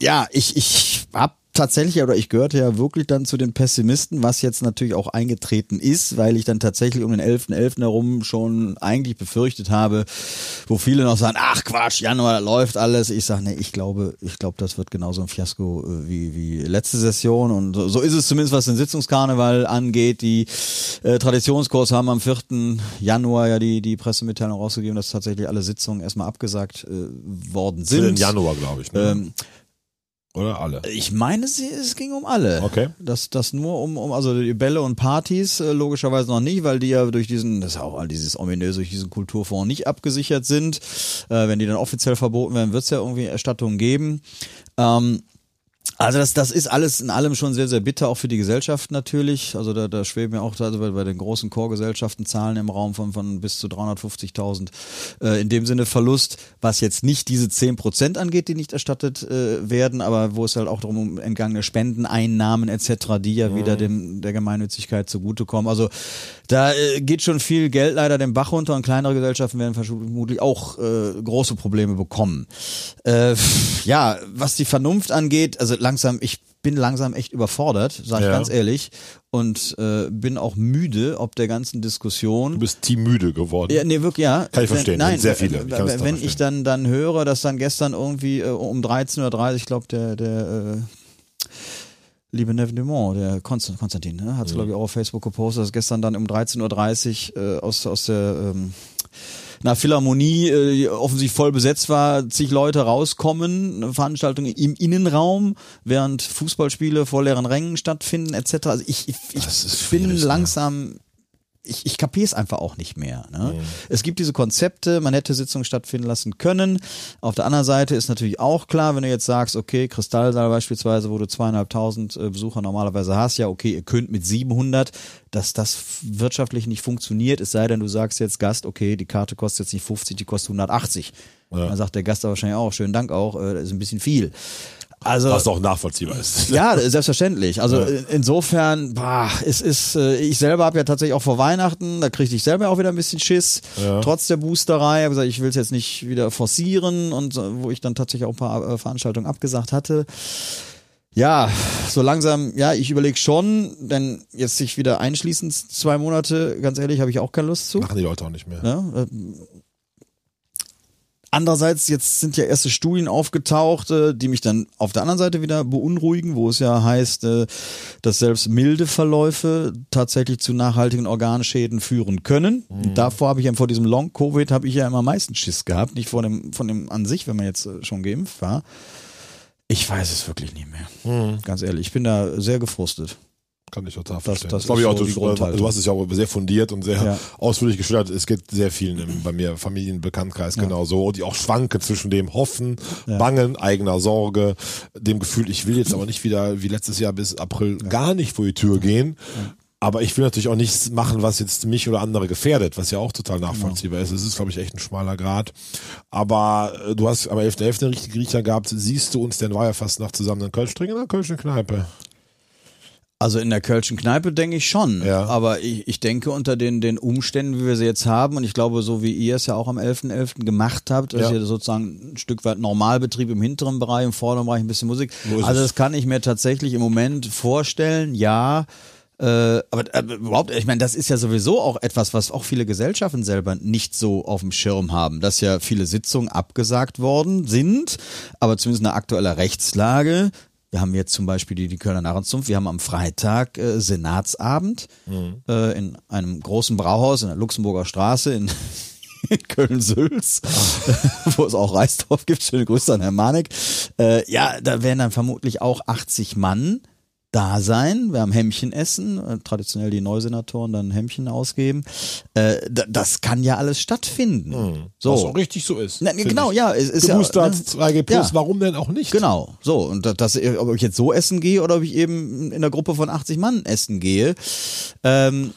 ja, ich, ich hab tatsächlich, oder ich gehörte ja wirklich dann zu den Pessimisten, was jetzt natürlich auch eingetreten ist, weil ich dann tatsächlich um den 11.11. herum schon eigentlich befürchtet habe, wo viele noch sagen, ach Quatsch, Januar läuft alles. Ich sage, nee, ich glaube, ich glaube, das wird genauso ein Fiasko äh, wie, wie letzte Session und so, so ist es zumindest, was den Sitzungskarneval angeht. Die äh, Traditionskurs haben am 4. Januar ja die, die Pressemitteilung rausgegeben, dass tatsächlich alle Sitzungen erstmal abgesagt äh, worden Für sind. den Januar, glaube ich. Ne? Ähm, Oder alle? ich meine, sie, es ging um alle. Okay. Das, das nur um, um, also die Bälle und Partys äh, logischerweise noch nicht, weil die ja durch diesen, das ist auch all dieses ominöse, durch diesen Kulturfonds nicht abgesichert sind. Äh, wenn die dann offiziell verboten werden, wird es ja irgendwie Erstattungen geben. Ähm, also das, das ist alles in allem schon sehr, sehr bitter, auch für die Gesellschaft natürlich. Also da, da schweben ja auch also bei, bei den großen Chorgesellschaften Zahlen im Raum von, von bis zu 350.000. Äh, in dem Sinne Verlust, was jetzt nicht diese 10% angeht, die nicht erstattet äh, werden, aber wo es halt auch darum um entgangene Spendeneinnahmen etc., die ja wieder dem der Gemeinnützigkeit zugutekommen. Also da äh, geht schon viel Geld leider den Bach runter und kleinere Gesellschaften werden vermutlich auch äh, große Probleme bekommen. Äh, ja, was die Vernunft angeht, also langsam, ich bin langsam echt überfordert, sage ich Ja. ganz ehrlich, und äh, bin auch müde ob der ganzen Diskussion. Du bist teammüde geworden. Ja, nee, wirklich, ja. Kann ich Wenn- verstehen, Nein, sehr viele. Ich wenn- verstehen. ich dann, dann höre, dass dann gestern irgendwie äh, um 13.30 Uhr, ich glaube, der, der äh, liebe Nevin Dumont, der Konst Konstantin, ne, hat es, glaube ich, auch auf Facebook gepostet, dass gestern dann um 13.30 Uhr äh, aus, aus der ähm, na, Philharmonie äh, offensichtlich voll besetzt war, zig Leute rauskommen, eine Veranstaltung im Innenraum, während Fußballspiele vor leeren Rängen stattfinden, etc. Also ich, ich, ich bin ne? langsam ich, ich kapiere es einfach auch nicht mehr. Ne? Mhm. Es gibt diese Konzepte, man hätte Sitzungen stattfinden lassen können. Auf der anderen Seite ist natürlich auch klar, wenn du jetzt sagst, okay, Kristallsaal beispielsweise, wo du zweieinhalbtausend äh, Besucher normalerweise hast, ja, okay, ihr könnt mit 700, dass das wirtschaftlich nicht funktioniert, es sei denn, du sagst jetzt Gast, okay, die Karte kostet jetzt nicht 50, die kostet 180. Dann sagt der Gast aber wahrscheinlich auch, schönen Dank auch, äh, das ist ein bisschen viel. Also, Was auch nachvollziehbar ist. ja, selbstverständlich. Also in- insofern, bah, es ist, äh, ich selber habe ja tatsächlich auch vor Weihnachten, da kriegte ich selber auch wieder ein bisschen Schiss, Ja. trotz der Boosterei, habe gesagt, ich will es jetzt nicht wieder forcieren und so, wo ich dann tatsächlich auch ein paar äh, Veranstaltungen abgesagt hatte. Ja, so langsam, ja, ich überlege schon, denn jetzt sich wieder einschließen, zwei Monate, ganz ehrlich, habe ich auch keine Lust zu. Machen die Leute auch nicht mehr. Ja, ähm, Andererseits, jetzt sind ja erste Studien aufgetaucht, äh, die mich dann auf der anderen Seite wieder beunruhigen, wo es ja heißt, äh, dass selbst milde Verläufe tatsächlich zu nachhaltigen Organschäden führen können. Und Davor habe ich ja vor diesem Long-Covid habe ich ja immer am meisten Schiss gehabt, nicht vor dem, von dem an sich, wenn man jetzt äh, schon geimpft war. Ich weiß es wirklich nicht mehr. Ganz ehrlich, ich bin da sehr gefrustet. Kann ich total verstehen. das glaub ich ist auch, so du, die Grundhaltung. du hast es ja auch sehr fundiert und sehr Ja. ausführlich geschildert. Es geht sehr vielen im, bei mir, Familienbekanntkreis genauso, die auch schwanken zwischen dem Hoffen, Bangen, eigener Sorge, dem Gefühl, ich will jetzt aber nicht wieder wie letztes Jahr bis April gar nicht vor die Tür gehen. Aber ich will natürlich auch nichts machen, was jetzt mich oder andere gefährdet, was ja auch total nachvollziehbar ist. Es ist, glaube ich, echt ein schmaler Grad. Aber äh, du hast am 11.11. einen richtigen Riecher gehabt. Siehst du uns denn war ja fast noch zusammen in Köln trinken oder Kölschen Kneipe? Also in der Kölschen Kneipe denke ich schon. Ja. Aber ich, ich denke unter den, den Umständen, wie wir sie jetzt haben, und ich glaube, so wie ihr es ja auch am 11.11. gemacht habt, dass Ja. ihr sozusagen ein Stück weit Normalbetrieb im hinteren Bereich, im vorderen Bereich ein bisschen Musik. Also das kann ich mir tatsächlich im Moment vorstellen, ja. Äh, aber äh, überhaupt, ich meine, das ist ja sowieso auch etwas, was auch viele Gesellschaften selber nicht so auf dem Schirm haben, dass ja viele Sitzungen abgesagt worden sind, aber zumindest eine aktuelle Rechtslage. Wir haben jetzt zum Beispiel die, die Kölner Narrenzunft. Wir haben am Freitag äh, Senatsabend äh, in einem großen Brauhaus in der Luxemburger Straße in, in Köln-Sülz, wo es auch Reisdorf gibt. Schöne Grüße an Herrn Manek. Äh, ja, da werden dann vermutlich auch 80 Mann da sein. Wir haben Hemmchen essen, äh, traditionell die Neusenatoren dann Hemmchen ausgeben. Äh, da, das kann ja alles stattfinden. So. Was auch richtig so ist. Na, genau, ich. ja, es ist ja, Geboostert, ne? 2G Plus, Ja. warum denn auch nicht? Genau, so. Und das, ob ich jetzt so essen gehe oder ob ich eben in einer Gruppe von 80 Mann essen gehe. Ähm,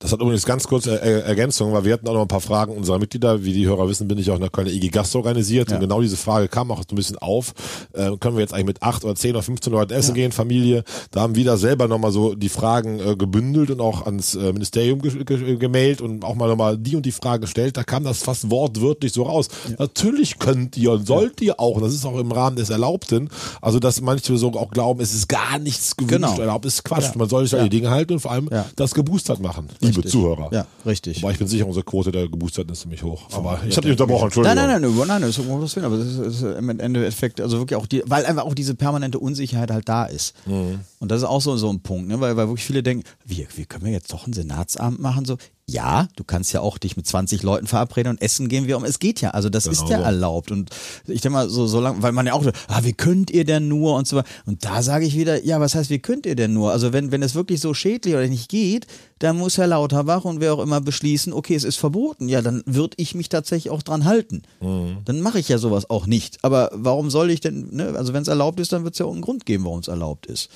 Das hat übrigens ganz kurz Er- Er- Ergänzung, weil wir hatten auch noch ein paar Fragen unserer Mitglieder. Wie die Hörer wissen, bin ich auch der Kölner IG Gast organisiert. Ja. Und genau diese Frage kam auch so ein bisschen auf. Äh, können wir jetzt eigentlich mit acht oder zehn oder 15 Leuten essen gehen, Familie? Da haben wir da selber nochmal so die Fragen äh, gebündelt und auch ans äh, Ministerium ge ge gemailt und auch mal nochmal die und die Fragen gestellt. Da kam das fast wortwörtlich so raus. Natürlich könnt ihr und sollt ihr auch. Und das ist auch im Rahmen des Erlaubten. Also, dass manche so auch glauben, es ist gar nichts gewünscht Genau. erlaubt, ist Quatsch. Ja. Man soll sich an Ja. die Dinge halten und vor allem Ja. das geboostert machen, liebe Richtig. Zuhörer. Ja, richtig. Aber ich bin sicher, unsere Quote der Geboosterten ist ziemlich hoch. Aber ich habe dich unterbrochen, Entschuldigung. Nein, nein, nein, nein, nein, das ist um Gottes Willen, aber das ist, im Endeffekt, also wirklich auch die, weil einfach auch diese permanente Unsicherheit halt da ist. Mhm. Und das ist auch so, so ein Punkt, ne? weil, weil wirklich viele denken, wie, wie können wir jetzt doch einen Senatsabend machen? So, ja, du kannst ja auch dich mit 20 Leuten verabreden und essen gehen, wie auch immer. Es geht ja, also das ist Genau ja so. erlaubt. Und ich denke mal, so, so lange, weil man ja auch, so, ah, wie könnt ihr denn nur und so weiter. Und da sage ich wieder, ja, was heißt, wie könnt ihr denn nur? Also wenn, wenn es wirklich so schädlich oder nicht geht, dann muss Herr Lauterbach und wer auch immer beschließen, okay, es ist verboten. Ja, dann würde ich mich tatsächlich auch dran halten. Mhm. Dann mache ich ja sowas auch nicht. Aber warum soll ich denn, ne? also wenn es erlaubt ist, dann wird es ja auch einen Grund geben, warum es erlaubt ist.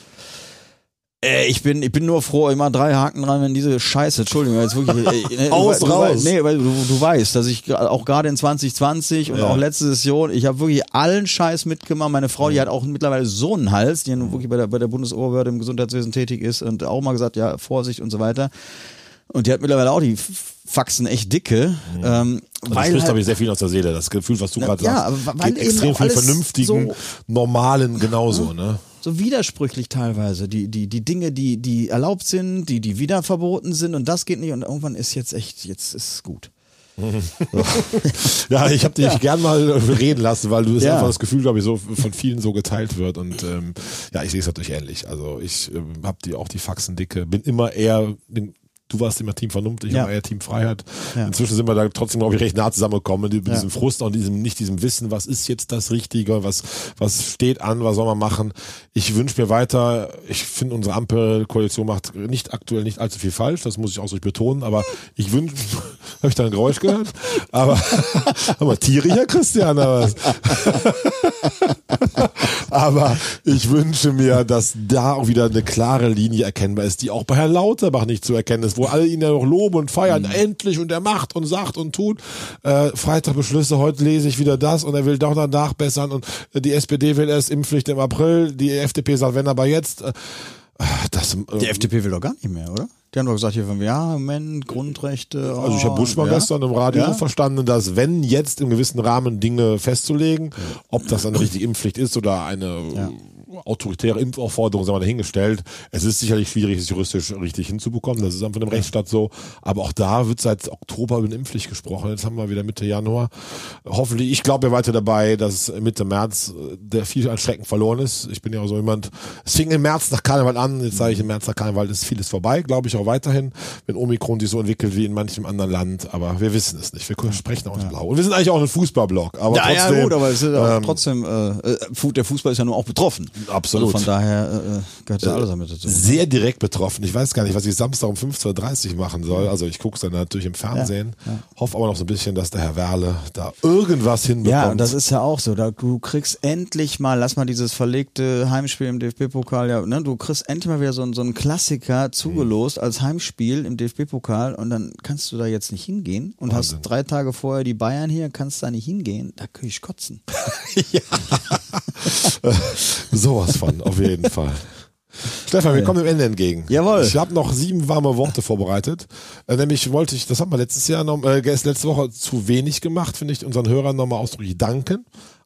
Äh, ich bin, ich bin nur froh, immer drei Haken dran, wenn diese Scheiße, Entschuldigung, jetzt wirklich, äh, ne, Aus, du, raus. weißt- Nee, weil du, du weißt, dass ich auch gerade in 2020 und Ja. auch letzte Session, ich habe wirklich allen Scheiß mitgemacht. Meine Frau, die hat auch mittlerweile so einen Hals, die nun wirklich bei der, bei der Bundesoberbehörde im Gesundheitswesen tätig ist und auch mal gesagt, ja, Vorsicht und so weiter. Und die hat mittlerweile auch die Faxen echt dicke. Ähm, Also du weil sprichst, halt, glaube ich, sehr viel aus der Seele. Das Gefühl, was du gerade ja, sagst, weil geht extrem viel vernünftigen, so- normalen genauso. Ne? So widersprüchlich teilweise. Die, die, die Dinge, die, die erlaubt sind, die, die wieder verboten sind und das geht nicht und irgendwann ist jetzt echt, jetzt ist es gut. Ja, ich habe dich gern mal reden lassen, weil du das Ja. einfach das Gefühl, glaube ich, so von vielen so geteilt wird. Und ähm, ja, ich sehe es natürlich ähnlich. Also ich ähm, habe die auch die Faxen dicke, bin immer eher Du warst immer Team Vernunft, ich Ja. war eher Team Freiheit. Ja. Inzwischen sind wir da trotzdem, glaube ich, recht nah zusammengekommen mit Ja. diesem Frust und diesem, nicht diesem Wissen, was ist jetzt das Richtige, was, was steht an, was soll man machen. Ich wünsche mir weiter, ich finde, unsere Ampelkoalition macht nicht aktuell nicht allzu viel falsch, das muss ich auch so betonen, aber ich wünsche, habe ich da ein Geräusch gehört? Aber, aber tieriger Christian, oder was? Aber ich wünsche mir, dass da auch wieder eine klare Linie erkennbar ist, die auch bei Herrn Lauterbach nicht zu erkennen ist, wo alle ihn ja noch loben und feiern, endlich und er macht und sagt und tut. Äh, Freitag Beschlüsse, heute lese ich wieder das und er will doch danach bessern und die SPD will erst Impfpflicht im April, die FDP sagt, wenn aber jetzt. Äh, das, äh, Die FDP will doch gar nicht mehr, oder? Die haben doch gesagt hier von, ja, Moment, Grundrechte. Also ich habe oh, Buschmann ja. gestern im Radio Ja? verstanden, dass wenn jetzt im gewissen Rahmen Dinge festzulegen, ob das eine richtige Impfpflicht ist oder eine autoritäre Impfaufforderung, sagen wir dahingestellt. Es ist sicherlich schwierig, es juristisch richtig hinzubekommen. Das ist einfach im Rechtsstaat so. Aber auch da wird seit Oktober über eine Impfpflicht gesprochen. Jetzt haben wir wieder Mitte Januar. Hoffentlich, ich glaube ja weiter dabei, dass Mitte März äh, der viel an Strecken verloren ist. Ich bin ja auch so jemand, es fing im März nach Karneval an, jetzt sage ich im März nach Karneval ist vieles vorbei, glaube ich auch weiterhin, wenn Omikron sich so entwickelt wie in manchem anderen Land. Aber wir wissen es nicht. Wir sprechen auch nicht blau. Und wir sind eigentlich auch ein Fußballblog. Aber Ja, trotzdem, ja, gut, aber es ist ähm, trotzdem, äh, äh, der Fußball ist ja nur auch betroffen. Absolut. Also von daher äh, gehört ja alles damit dazu. Sehr direkt betroffen. Ich weiß gar nicht, was ich Samstag um 15.30 Uhr machen soll. Also ich gucke es dann natürlich im Fernsehen. Ja, ja. Hoffe aber noch so ein bisschen, dass der Herr Werle da irgendwas hinbekommt. Ja, und das ist ja auch so. Da, du kriegst endlich mal, lass mal dieses verlegte Heimspiel im DFB-Pokal, ja, ne, du kriegst endlich mal wieder so, so einen Klassiker zugelost als Heimspiel im DFB-Pokal und dann kannst du da jetzt nicht hingehen und Wahnsinn. hast drei Tage vorher die Bayern hier, kannst da nicht hingehen. Da könnte ich kotzen. Sowas von, auf jeden Fall. Stefan, wir kommen dem Ende entgegen. Jawohl. Ich habe noch sieben warme Worte vorbereitet. Äh, nämlich wollte ich, das haben wir letztes Jahr noch, äh, letzte Woche zu wenig gemacht, finde ich, unseren Hörern nochmal ausdrücklich danken.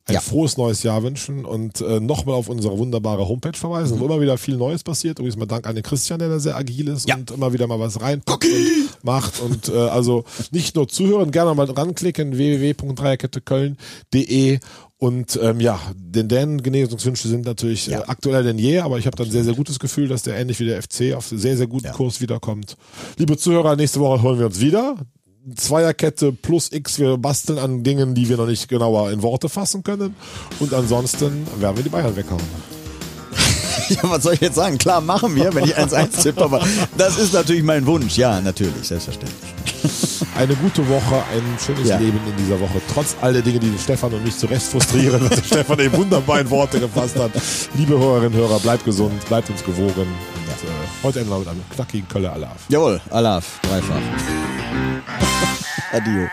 Ein Ja. frohes neues Jahr wünschen und äh, nochmal auf unsere wunderbare Homepage verweisen, wo immer wieder viel Neues passiert. Übrigens mal Dank an den Christian, der da sehr agil ist Ja. und immer wieder mal was reinpackt und macht. Und äh, also nicht nur zuhören, gerne mal ranklicken, www.dreierketteköln.de und ähm, ja, den dänen Genesungswünsche sind natürlich äh, aktueller denn je, aber ich habe dann sehr, sehr gutes Gefühl, dass der ähnlich wie der FC auf sehr, sehr guten Kurs wiederkommt. Liebe Zuhörer, nächste Woche holen wir uns wieder. Zweierkette plus X, wir basteln an Dingen, die wir noch nicht genauer in Worte fassen können. Und ansonsten werden wir die Bayern weghauen. ja, was soll ich jetzt sagen? Klar, machen wir, wenn ich 1-1 tippe, aber das ist natürlich mein Wunsch. Ja, natürlich, selbstverständlich. Eine gute Woche, ein schönes Ja. Leben in dieser Woche. Trotz all der Dinge, die den Stefan und mich zu Recht frustrieren, dass Stefan eben wunderbar in Worte gefasst hat. Liebe Hörerinnen und Hörer, bleibt gesund, bleibt uns gewogen. Und äh, heute enden wir mit einem knackigen Kölle Alaf. Jawohl, Alaf, dreifach. Adio.